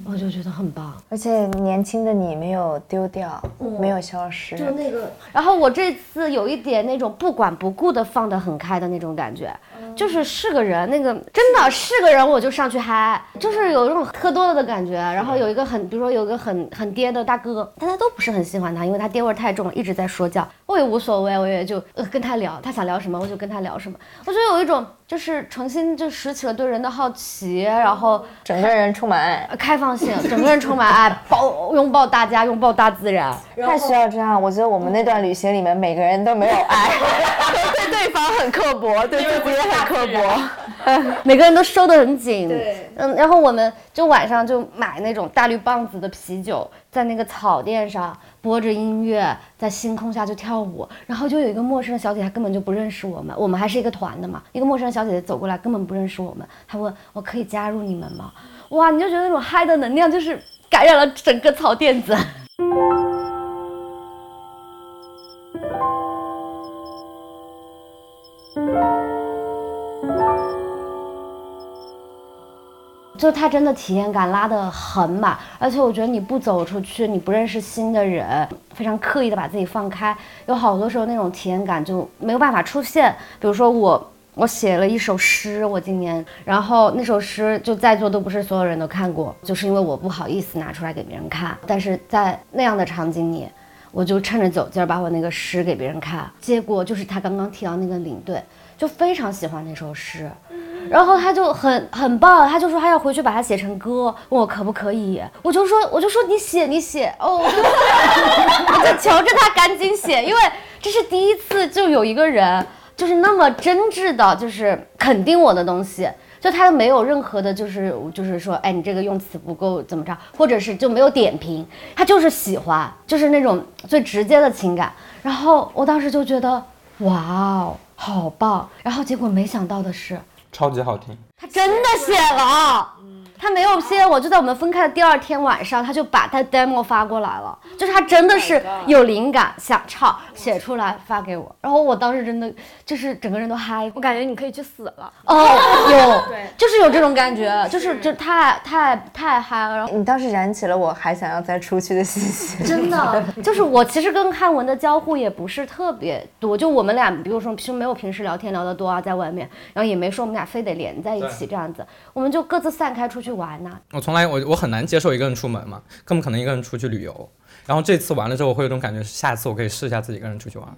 Speaker 5: 我就觉得很棒。
Speaker 1: 而且年轻的你没有丢掉，没有消失。
Speaker 5: 就那个，然后我这次有一点那种不管不顾的放得很开的那种感觉，就是是个人，那个真的是个人我就上去嗨，就是有一种喝多了的感觉。然后有一个很，比如说有一个很很爹的大哥，大家都不是很喜欢他，因为他爹味儿太重了，一直在说教。我也无所谓，我也就呃跟他聊，他想聊什么我就跟他聊什么。我觉得有一种就是重新就拾起了对人的好奇，然后
Speaker 1: 整个人充满爱，
Speaker 5: 呃开放性，整个人充满爱，(laughs) 抱拥抱大家，拥抱大自然。
Speaker 1: 太需要这样。我觉得我们那段旅行里面，每个人都没有爱，(laughs) 对对方很刻薄，对自己也很刻薄。(laughs)
Speaker 5: 每个人都收得很紧。对，嗯，然后我们就晚上就买那种大绿棒子的啤酒，在那个草垫上播着音乐，在星空下就跳舞。然后就有一个陌生的小姐姐，她根本就不认识我们，我们还是一个团的嘛。一个陌生的小姐姐走过来，根本不认识我们，她问我可以加入你们吗？哇，你就觉得那种嗨的能量就是感染了整个草垫子。(laughs) 就他真的体验感拉得很满，而且我觉得你不走出去，你不认识新的人，非常刻意的把自己放开，有好多时候那种体验感就没有办法出现。比如说我，我写了一首诗，我今年，然后那首诗就在座都不是所有人都看过，就是因为我不好意思拿出来给别人看，但是在那样的场景里。我就趁着酒劲儿把我那个诗给别人看，结果就是他刚刚提到那个领队，就非常喜欢那首诗，然后他就很很棒，他就说他要回去把它写成歌，问我可不可以，我就说我就说你写你写哦，我就 (laughs) 我就求着他赶紧写，因为这是第一次就有一个人就是那么真挚的，就是肯定我的东西。就他没有任何的，就是就是说，哎，你这个用词不够怎么着，或者是就没有点评，他就是喜欢，就是那种最直接的情感。然后我当时就觉得，哇哦，好棒！然后结果没想到的是，
Speaker 3: 超级好听。
Speaker 5: 他真的写了，他没有骗我，就在我们分开的第二天晚上，他就把他 demo 发过来了，就是他真的是有灵感想唱，写出来发给我，然后我当时真的就是整个人都嗨，
Speaker 6: 我感觉你可以去死了。
Speaker 5: 哦，有，(laughs) 就是有这种感觉，就是就太太太嗨了，然后
Speaker 1: 你当时燃起了我还想要再出去的信息。
Speaker 5: 真的 (laughs) 就是我其实跟汉文的交互也不是特别多，就我们俩，比如说其实没有平时聊天聊得多啊，在外面，然后也没说我们俩非得连在一起这样子，我们就各自散开出去玩呐、
Speaker 3: 我从来我我很难接受一个人出门嘛，更不可能一个人出去旅游。然后这次完了之后，我会有种感觉，下次我可以试一下自己一个人出去玩。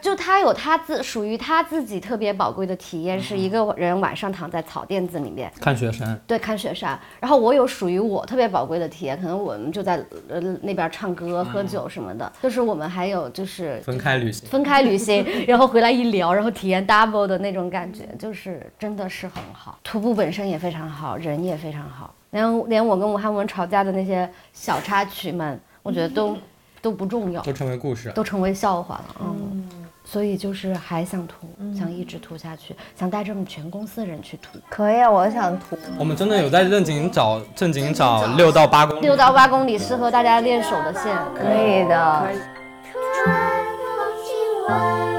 Speaker 5: 就他有他自属于他自己特别宝贵的体验，是一个人晚上躺在草垫子里面，
Speaker 3: 看雪山，
Speaker 5: 对，看雪山。然后我有属于我特别宝贵的体验，可能我们就在呃那边唱歌、喝酒什么的。就是我们还有就是
Speaker 3: 分开旅行。
Speaker 5: 分开旅行，(laughs) 然后回来一聊，然后体验 double 的那种感觉，就是真的是很好。徒步本身也非常好，人也非常好，连连我跟武汉文吵架的那些小插曲们，我觉得都都不重要，
Speaker 3: 都成为故事。
Speaker 5: 都成为笑话了。嗯，所以就是还想涂，想一直涂下去，想带着我们全公司的人去涂。
Speaker 1: 可以啊，我想涂。
Speaker 3: 我们真的有在正经找正经找六到八公里
Speaker 5: 六到八公里适合大家练手的线，
Speaker 1: 可以的。
Speaker 9: 春风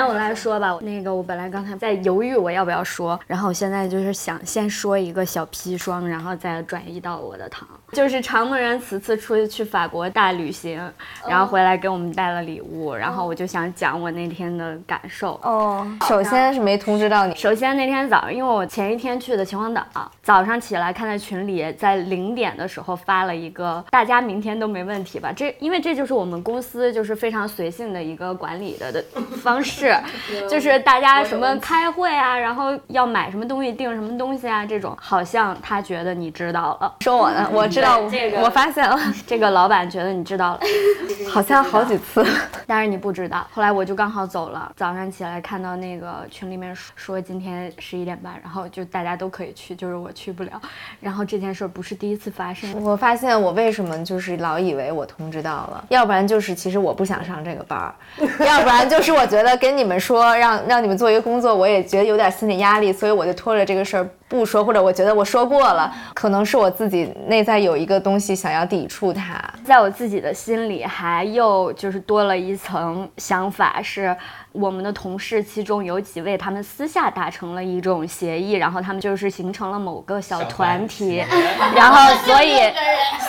Speaker 6: 那我来说吧，那个我本来刚才在犹豫我要不要说，然后我现在就是想先说一个小砒霜，然后再转移到我的糖。就是常梦然此次出去法国大旅行，然后回来给我们带了礼物，然后我就想讲我那天的感受。
Speaker 1: 哦，首先是没通知到你，
Speaker 6: 首先那天早上，因为我前一天去的秦皇岛，早上起来看在群里，在零点的时候发了一个，大家明天都没问题吧？这因为这就是我们公司就是非常随性的一个管理的的 (laughs) 方式，就是大家什么开会啊，然后要买什么东西订什么东西啊，这种好像他觉得你知道了，
Speaker 1: 说我呢，我知道，
Speaker 6: 这个
Speaker 1: 我发现了，
Speaker 6: 这个老板觉得你知道了，(laughs)
Speaker 1: 好像好几次。
Speaker 6: 但是你不知道。后来我就刚好走了，早上起来看到那个群里面说说今天十一点半，然后就大家都可以去，就是我去不了。然后这件事儿不是第一次发生，
Speaker 1: 我发现我为什么就是老以为我通知到了，要不然就是其实我不想上这个班儿，要不然就是我觉得跟你们说让让你们做一个工作，我也觉得有点心理压力，所以我就拖着这个事儿不说，或者我觉得我说过了，可能是我自己内在有一个东西想要抵触它。
Speaker 6: 在我自己的心里还又就是多了一层想法是。我们的同事其中有几位，他们私下达成了一种协议，然后他们就是形成了某个小团体，(laughs) 然后所以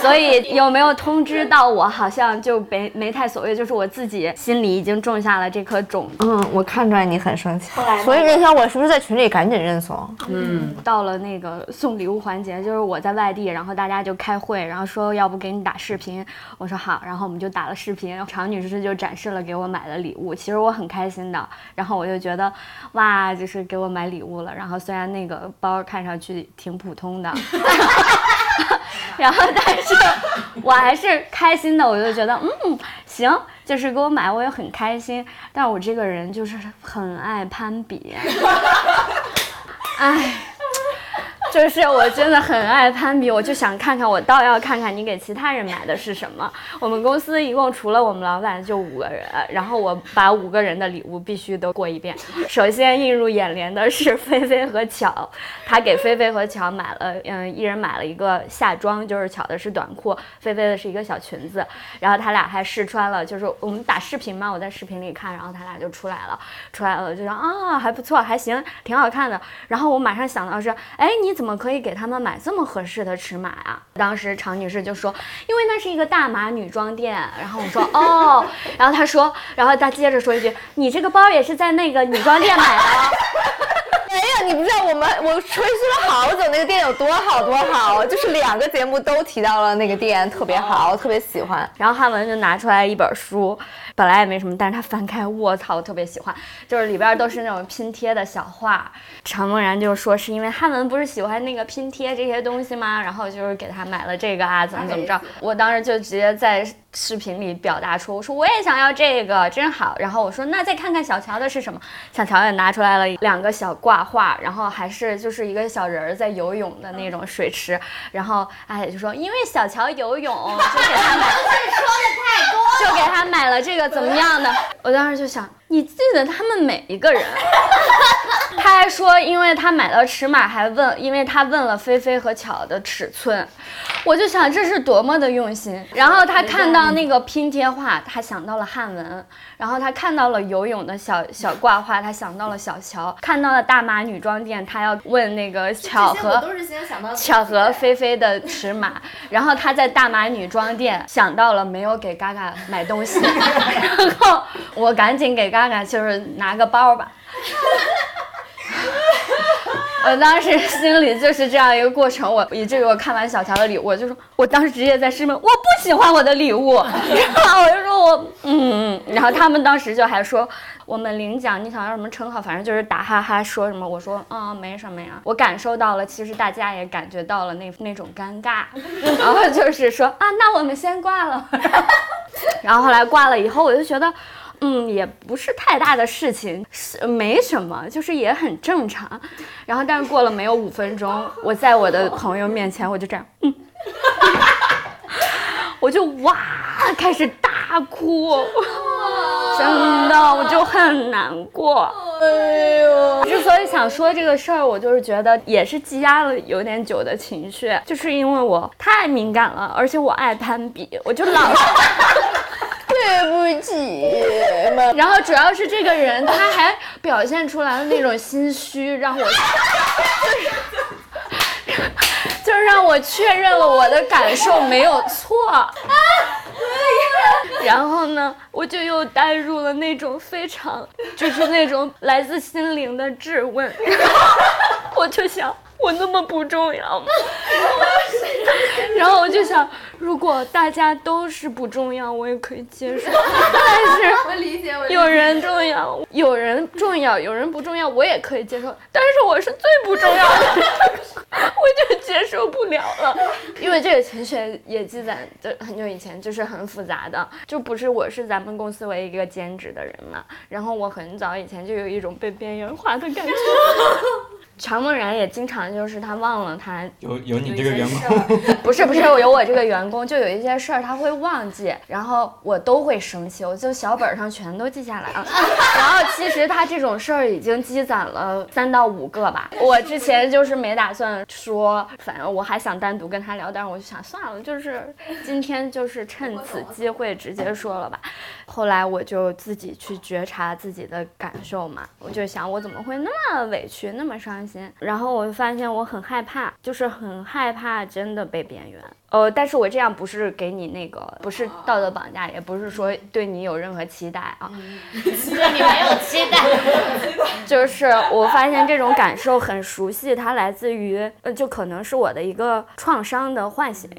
Speaker 6: 所以有没有通知到我，好像就没没太所谓，就是我自己心里已经种下了这颗种子。
Speaker 1: 嗯，我看出来你很生气，所以那天我是不是在群里赶紧认怂？
Speaker 6: 嗯，到了那个送礼物环节，就是我在外地，然后大家就开会，然后说要不给你打视频，我说好，然后我们就打了视频，常女士就展示了给我买的礼物，其实我很开心心的，然后我就觉得哇，就是给我买礼物了，然后虽然那个包看上去挺普通的。(laughs) 然后，但是我还是开心的，我就觉得，嗯，行，就是给我买，我也很开心。但我这个人就是很爱攀比，(laughs) 哎，(laughs) 就是我真的很爱攀比，我就想看看，我倒要看看你给其他人买的是什么。我们公司一共除了我们老板就五个人，然后我把五个人的礼物必须都过一遍。首先映入眼帘的是菲菲和巧，他给菲菲和巧买了，嗯，一人买了一个夏装，就是巧的是短裤，菲菲的是一个小裙子，然后他俩还试穿了，就是我们打视频嘛，我在视频里看，然后他俩就出来了，出来了就说啊还不错，还行，挺好看的。然后我马上想到是，哎，你么可以给他们买这么合适的尺码啊？当时常女士就说，因为那是一个大码女装店。然后我说 (laughs) 哦，然后她说，然后她接着说一句，你这个包也是在那个女装店买的哦。(laughs)
Speaker 1: 没有，你不知道我们我吹嘘了好久那个店有多好多好，就是两个节目都提到了那个店特别好，特别喜欢。
Speaker 6: 然后汉文就拿出来一本书，本来也没什么，但是他翻开，我操，我特别喜欢，就是里边都是那种拼贴的小画。常梦然就说是因为汉文不是喜欢那个拼贴这些东西吗？然后就是给他买了这个啊，怎么怎么着。我当时就直接在视频里表达出，我说我也想要这个，真好。然后我说那再看看小乔的是什么，小乔也拿出来了两个小挂画，然后还是就是一个小人儿在游泳的那种水池。然后阿姐就说，因为小乔游泳，就给他买。就给他买了这个怎么样的？我当时就想，你记得他们每一个人。他还说，因为他买了尺码，还问，因为他问了菲菲和巧的尺寸，我就想这是多么的用心。然后他看到那个拼贴画，他想到了汉文；然后他看到了游泳的小小挂画，他想到了小乔；看到了大码女装店，他要问那个巧和巧和菲菲的尺码，然后他在大码女装店想到了没有给嘎嘎买东西，(laughs) 然后我赶紧给嘎嘎就是拿个包吧。(laughs) 我当时心里就是这样一个过程，我以至于我看完小乔的礼物，我就说，我当时直接在视频，我不喜欢我的礼物，(laughs) 然后我就说我嗯，然后他们当时就还说我们领奖，你想要什么称号，反正就是打哈哈说什么，我说啊、没什么呀，我感受到了，其实大家也感觉到了那那种尴尬，然后就是说啊，那我们先挂了，(laughs) 然后后来挂了以后，我就觉得。嗯，也不是太大的事情，是没什么，就是也很正常。然后，但是过了没有五分钟，我在我的朋友面前，我就这样，嗯，(laughs) 我就哇开始大哭，真的，我就很难过。哎呦，之所以想说这个事儿，我就是觉得也是积压了有点久的情绪，就是因为我太敏感了，而且我爱攀比，我就老是。对不起，(laughs) 然后主要是这个人他还表现出来的那种心虚，让我就 (laughs) 是就是让我确认了我的感受没有错。(laughs) 然后呢，我就又带入了那种非常就是那种来自心灵的质问，我就想。(laughs) 我那么不重要吗？(laughs) 然后我就想，如果大家都是不重要，我也可以接受。(laughs) 但是
Speaker 4: 我理解，
Speaker 6: 有人重要，有人重要，有人不重要，我也可以接受。但是我是最不重要的，我就接受不了了。因为这个情绪也积攒的很久以前，就是很复杂的，就不是我是咱们公司唯一一个兼职的人嘛。然后我很早以前就有一种被边缘化的感觉。常梦然也经常就是他忘了他
Speaker 3: 有有你这个员工，(laughs)
Speaker 6: 不是不是有我这个员工，就有一些事儿他会忘记，然后我都会生气，我就小本上全都记下来了。(laughs) 然后其实他这种事儿已经积攒了三到五个吧。我之前就是没打算说，反正我还想单独跟他聊，但是我就想算了，就是今天就是趁此机会直接说了吧。后来我就自己去觉察自己的感受嘛，我就想我怎么会那么委屈，那么伤心。然后我就发现我很害怕，就是很害怕真的被边缘。呃，但是我这样不是给你那个，不是道德绑架，也不是说对你有任何期待啊。
Speaker 4: 对你没有期待，(laughs)
Speaker 6: 就是我发现这种感受很熟悉，它来自于呃，就可能是我的一个创伤的唤醒。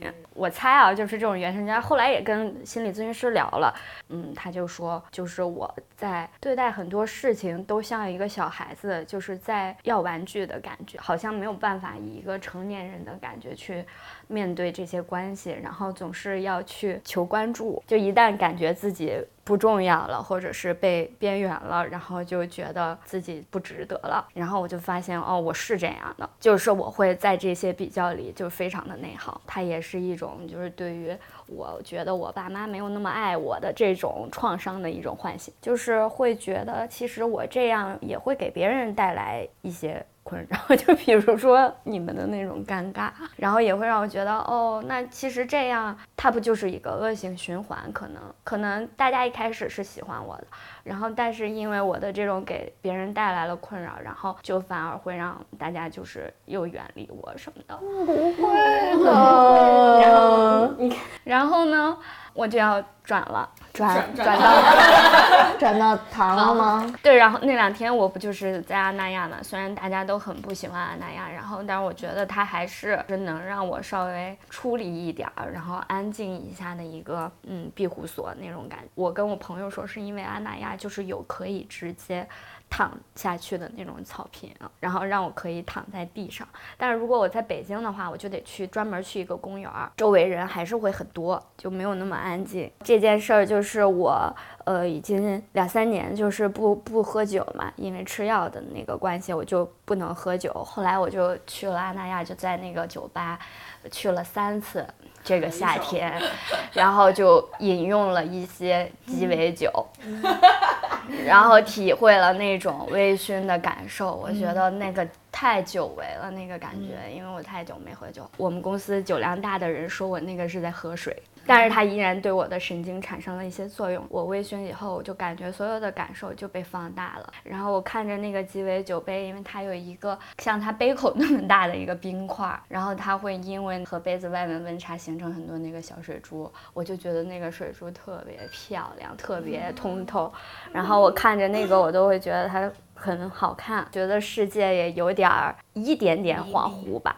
Speaker 6: 我猜啊，就是这种原生家。后来也跟心理咨询师聊了，嗯，他就说，就是我在对待很多事情都像一个小孩子，就是在要玩具的感觉，好像没有办法以一个成年人的感觉去面对这些关系，然后总是要去求关注。就一旦感觉自己不重要了，或者是被边缘了，然后就觉得自己不值得了。然后我就发现，哦，我是这样的，就是我会在这些比较里就非常的内耗。它也是一种，就是对于我觉得我爸妈没有那么爱我的这种创伤的一种唤醒，就是会觉得其实我这样也会给别人带来一些。困扰，(laughs) 就比如说你们的那种尴尬，然后也会让我觉得，哦，那其实这样，它不就是一个恶性循环？可能，可能大家一开始是喜欢我的，然后但是因为我的这种给别人带来了困扰，然后就反而会让大家就是又远离我什么的。(laughs) 不会的。(laughs) 然后，然后呢，我就要转了，转转到 (laughs)
Speaker 1: 转到唐了吗？
Speaker 6: 对，然后那两天我不就是在阿那亚嘛，虽然大家都很不喜欢阿那亚，然后但是我觉得它还是能让我稍微出离一点儿，然后安静一下的一个嗯庇护所那种感觉。我跟我朋友说，是因为阿那亚就是有可以直接。躺下去的那种草坪，然后让我可以躺在地上。但是如果我在北京的话，我就得去专门去一个公园，周围人还是会很多，就没有那么安静。这件事儿就是我呃已经两三年就是不不喝酒嘛，因为吃药的那个关系，我就不能喝酒。后来我就去了阿那亚，就在那个酒吧去了三次。这个夏天，(laughs) 然后就饮用了一些鸡尾酒，(laughs) (laughs) 然后体会了那种微醺的感受。我觉得那个太久违了，那个感觉，因为我太久没喝酒。我们公司酒量大的人说我那个是在喝水。但是它依然对我的神经产生了一些作用。我微醺以后，我就感觉所有的感受就被放大了。然后我看着那个鸡尾酒杯，因为它有一个像它杯口那么大的一个冰块，然后它会因为和杯子外面温差形成很多那个小水珠，我就觉得那个水珠特别漂亮，特别通透。然后我看着那个，我都会觉得它很好看，觉得世界也有点儿一点点恍惚吧。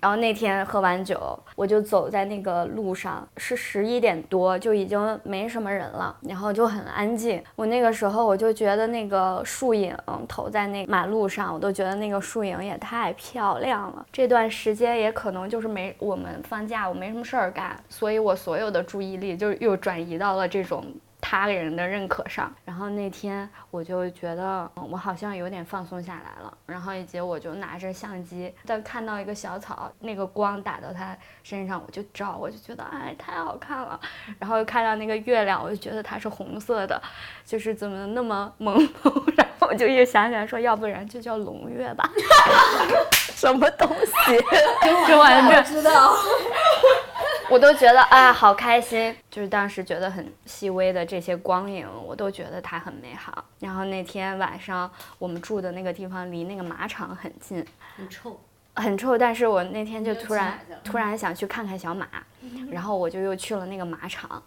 Speaker 6: 然后那天喝完酒，我就走在那个路上，是十一点多，就已经没什么人了，然后就很安静。我那个时候我就觉得那个树影投在那马路上，我都觉得那个树影也太漂亮了。这段时间也可能就是没我们放假，我没什么事儿干，所以我所有的注意力就又转移到了这种。他人的认可上，然后那天我就觉得我好像有点放松下来了，然后以及我就拿着相机，但看到一个小草，那个光打到他身上，我就照，我就觉得哎太好看了，然后又看到那个月亮，我就觉得它是红色的，就是怎么那么朦胧，(laughs) 然后我就又想起来说，要不然就叫龙月吧，(laughs) 什么东西，这玩意儿知道。我都觉得啊，好开心！就是当时觉得很细微的这些光影，我都觉得它很美好。然后那天晚上，我们住的那个地方离那个马场很近，
Speaker 4: 很臭，
Speaker 6: 很臭。但是我那天就突然突然想去看看小马，然后我就又去了那个马场。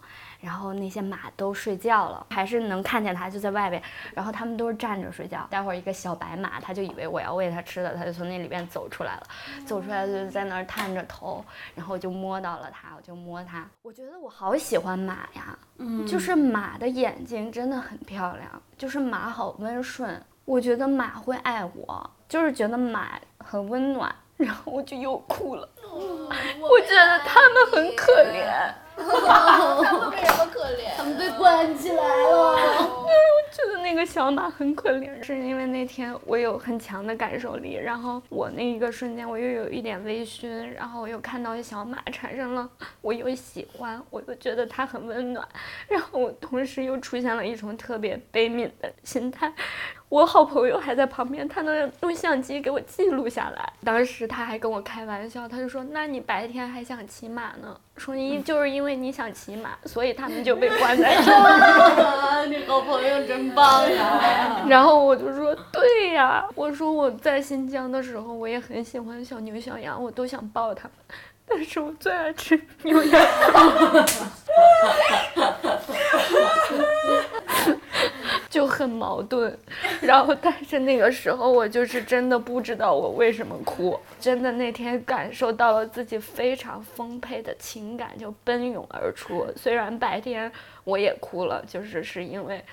Speaker 6: 然后那些马都睡觉了，还是能看见它就在外边。然后它们都是站着睡觉。待会儿一个小白马，它就以为我要喂它吃的，它就从那里边走出来了。走出来就在那儿探着头，然后我就摸到了它，我就摸它。我觉得我好喜欢马呀，嗯，就是马的眼睛真的很漂亮，就是马好温顺。我觉得马会爱我，就是觉得马很温暖。然后我就又哭了，我觉得它们很可怜。
Speaker 7: 为什么可怜？
Speaker 4: 他们被关起来了。
Speaker 6: 我觉得那个小马很可怜，是因为那天我有很强的感受力，然后我那一个瞬间我又有一点微醺，然后我又看到小马产生了，我又喜欢，我又觉得它很温暖，然后我同时又出现了一种特别悲悯的心态。我好朋友还在旁边，他能用相机给我记录下来。当时他还跟我开玩笑，他就说：“那你白天还想骑马呢？说你就是因为你想骑马，所以他们就被关在这
Speaker 4: 里。(laughs) ”你好朋友真棒呀！(laughs)
Speaker 6: 然后我就说：“对呀，我说我在新疆的时候，我也很喜欢小牛小羊，我都想抱它们，(laughs) 但是我最爱吃牛羊肉。”就很矛盾，然后但是那个时候我就是真的不知道我为什么哭，真的那天感受到了自己非常丰沛的情感就奔涌而出。虽然白天我也哭了，就是是因为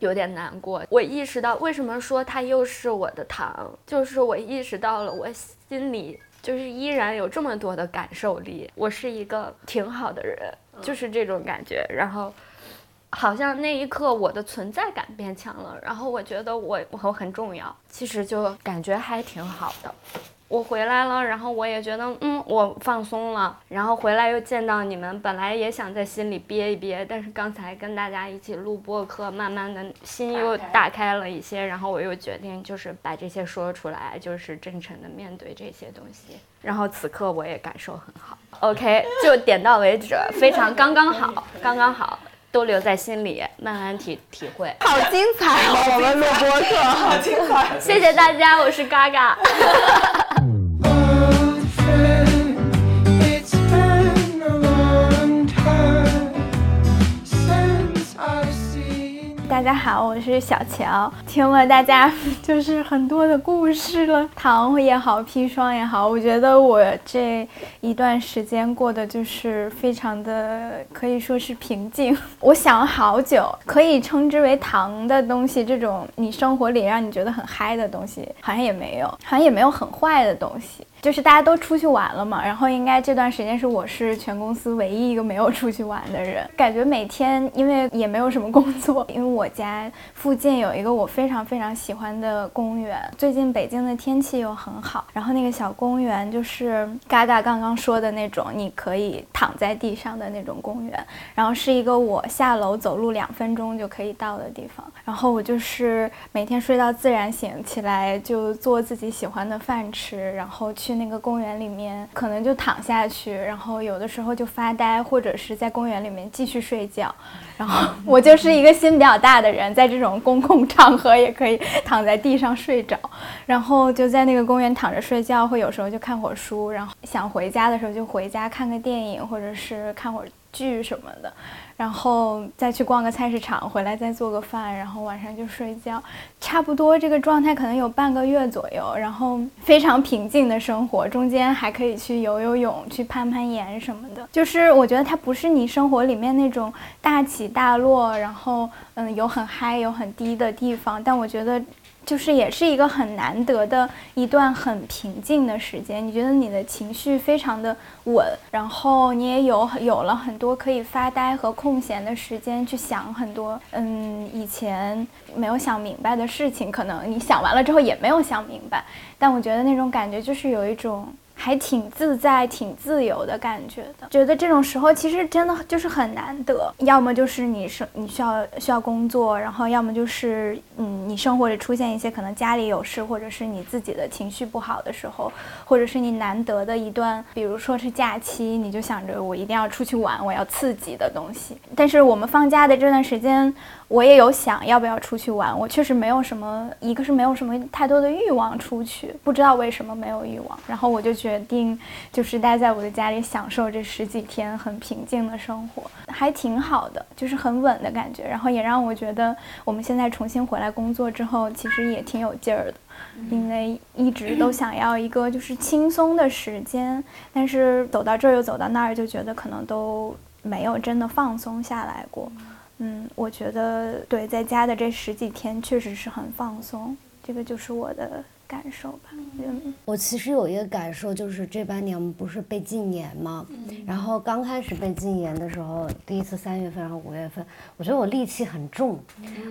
Speaker 6: 有点难过。我意识到为什么说它又是我的糖，就是我意识到了我心里就是依然有这么多的感受力，我是一个挺好的人，就是这种感觉。然后。好像那一刻我的存在感变强了，然后我觉得我我很重要，其实就感觉还挺好的。我回来了，然后我也觉得嗯，我放松了。然后回来又见到你们，本来也想在心里憋一憋，但是刚才跟大家一起录播课，慢慢的心又打开了一些，然后我又决定就是把这些说出来，就是真诚的面对这些东西。然后此刻我也感受很好。OK，就点到为止，非常刚刚好，刚刚好。都留在心里，慢慢体体会。
Speaker 1: 好精彩哦！我们录播课，
Speaker 2: 好精彩！
Speaker 6: 谢谢大家，我是嘎嘎。(laughs)
Speaker 7: 大家好，我是小乔。听了大家 (laughs) 就是很多的故事了，糖也好，砒霜也好，我觉得我这一段时间过得就是非常的可以说是平静。我想了好久，可以称之为糖的东西，这种你生活里让你觉得很嗨的东西，好像也没有，好像也没有很坏的东西。就是大家都出去玩了嘛，然后应该这段时间是我是全公司唯一一个没有出去玩的人，感觉每天因为也没有什么工作，(laughs) 因为我家附近有一个我非常非常喜欢的公园，最近北京的天气又很好，然后那个小公园就是嘎嘎刚刚说的那种，你可以躺在地上的那种公园，然后是一个我下楼走路两分钟就可以到的地方，然后我就是每天睡到自然醒，起来就做自己喜欢的饭吃，然后去去那个公园里面，可能就躺下去，然后有的时候就发呆，或者是在公园里面继续睡觉。然后我就是一个心比较大的人，在这种公共场合也可以躺在地上睡着，然后就在那个公园躺着睡觉，会有时候就看会儿书，然后想回家的时候就回家看个电影，或者是看会儿剧什么的。然后再去逛个菜市场，回来再做个饭，然后晚上就睡觉，差不多这个状态可能有半个月左右，然后非常平静的生活，中间还可以去游游泳、去攀攀岩什么的。就是我觉得它不是你生活里面那种大起大落，然后嗯有很嗨有很低的地方，但我觉得。就是也是一个很难得的一段很平静的时间，你觉得你的情绪非常的稳，然后你也有有了很多可以发呆和空闲的时间去想很多，嗯，以前没有想明白的事情，可能你想完了之后也没有想明白，但我觉得那种感觉就是有一种。还挺自在、挺自由的感觉的，觉得这种时候其实真的就是很难得。要么就是你生你需要需要工作，然后要么就是嗯你生活里出现一些可能家里有事，或者是你自己的情绪不好的时候，或者是你难得的一段，比如说是假期，你就想着我一定要出去玩，我要刺激的东西。但是我们放假的这段时间。我也有想要不要出去玩，我确实没有什么，一个是没有什么太多的欲望出去，不知道为什么没有欲望，然后我就决定就是待在我的家里，享受这十几天很平静的生活，还挺好的，就是很稳的感觉，然后也让我觉得我们现在重新回来工作之后，其实也挺有劲儿的，因为一直都想要一个就是轻松的时间，但是走到这儿又走到那儿，就觉得可能都没有真的放松下来过。嗯，我觉得对，在家的这十几天确实是很放松，这个就是我的感受吧。嗯，
Speaker 5: 我其实有一个感受，就是这半年我们不是被禁言吗？然后刚开始被禁言的时候，第一次三月份，然后五月份，我觉得我戾气很重，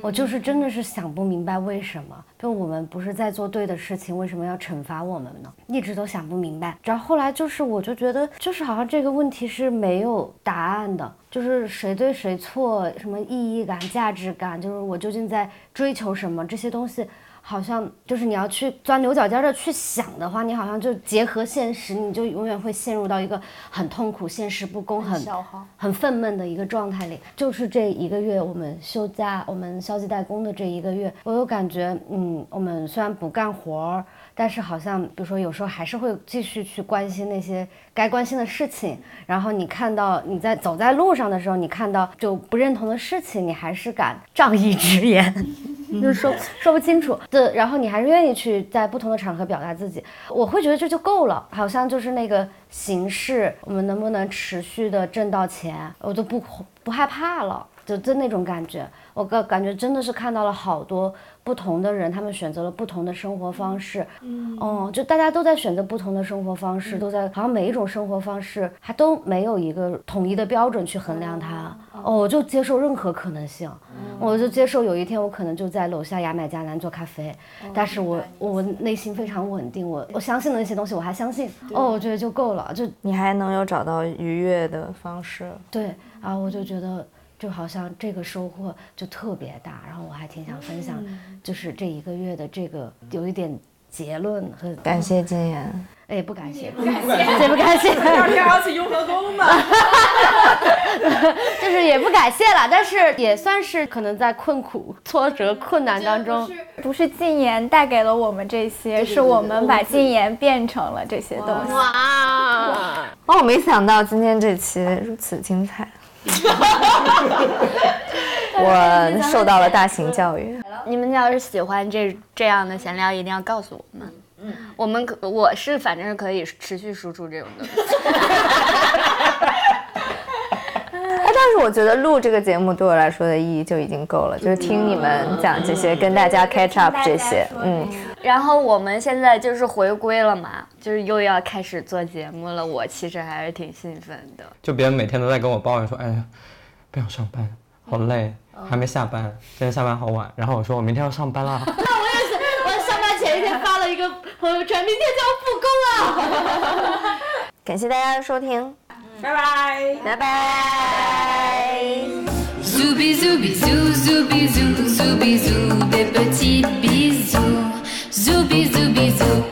Speaker 5: 我就是真的是想不明白为什么，就我们不是在做对的事情，为什么要惩罚我们呢？一直都想不明白。然后后来就是，我就觉得，就是好像这个问题是没有答案的。就是谁对谁错，什么意义感、价值感，就是我究竟在追求什么，这些东西，好像就是你要去钻牛角尖的去想的话，你好像就结合现实，你就永远会陷入到一个很痛苦、现实不公、很很愤懑的一个状态里。就是这一个月，我们休假，我们消极怠工的这一个月，我有感觉，嗯，我们虽然不干活儿。但是好像，比如说有时候还是会继续去关心那些该关心的事情。然后你看到你在走在路上的时候，你看到就不认同的事情，你还是敢仗义直言，(laughs) 就是说 (laughs) 说不清楚。对，然后你还是愿意去在不同的场合表达自己。我会觉得这就够了，好像就是那个形式，我们能不能持续的挣到钱，我都不不害怕了，就就那种感觉。我感感觉真的是看到了好多不同的人，他们选择了不同的生活方式。嗯，哦，就大家都在选择不同的生活方式，都在好像每一种生活方式还都没有一个统一的标准去衡量它。哦，我就接受任何可能性，我就接受有一天我可能就在楼下牙买加南做咖啡，但是我我内心非常稳定，我我相信的那些东西我还相信。哦，我觉得就够了，就
Speaker 1: 你还能有找到愉悦的方式。
Speaker 5: 对啊，我就觉得。就好像这个收获就特别大，然后我还挺想分享，就是这一个月的这个有一点结论和
Speaker 1: 感谢金言，
Speaker 5: 哎，不感谢，
Speaker 2: 不感谢，
Speaker 5: 谢不感谢，
Speaker 2: 第二天要去雍和宫嘛，(laughs)
Speaker 5: 就是也不感谢了，但是也算是可能在困苦、挫折、困难当中，
Speaker 7: 不是禁言带给了我们这些，是我们把禁言变成了这些东西。
Speaker 1: 哇，哦，我没想到今天这期如此精彩。(laughs) 我受到了大型教育。
Speaker 6: 你们要是喜欢这这样的闲聊，一定要告诉我们。嗯，我们可我是反正是可以持续输出这种东西。(laughs)
Speaker 1: 哎，但是我觉得录这个节目对我来说的意义就已经够了，就是听你们讲这些，跟大家 catch up 这些，嗯，
Speaker 6: 然后我们现在就是回归了嘛，就是又要开始做节目了。我其实还是挺兴奋的。
Speaker 3: 就别人每天都在跟我抱怨说，哎呀，不想上班，好累，还没下班，今天下班好晚。然后我说我明天要上班啦。(laughs)
Speaker 4: 我上班前一天发了一个朋友圈，明天就要复工了。(laughs)
Speaker 1: 感谢大家的收听，
Speaker 2: 拜拜，
Speaker 1: 拜拜。
Speaker 10: Zoubi zoubi zou zoubi zou zoubi zou des petits bisous. Zoubi zoubi zou.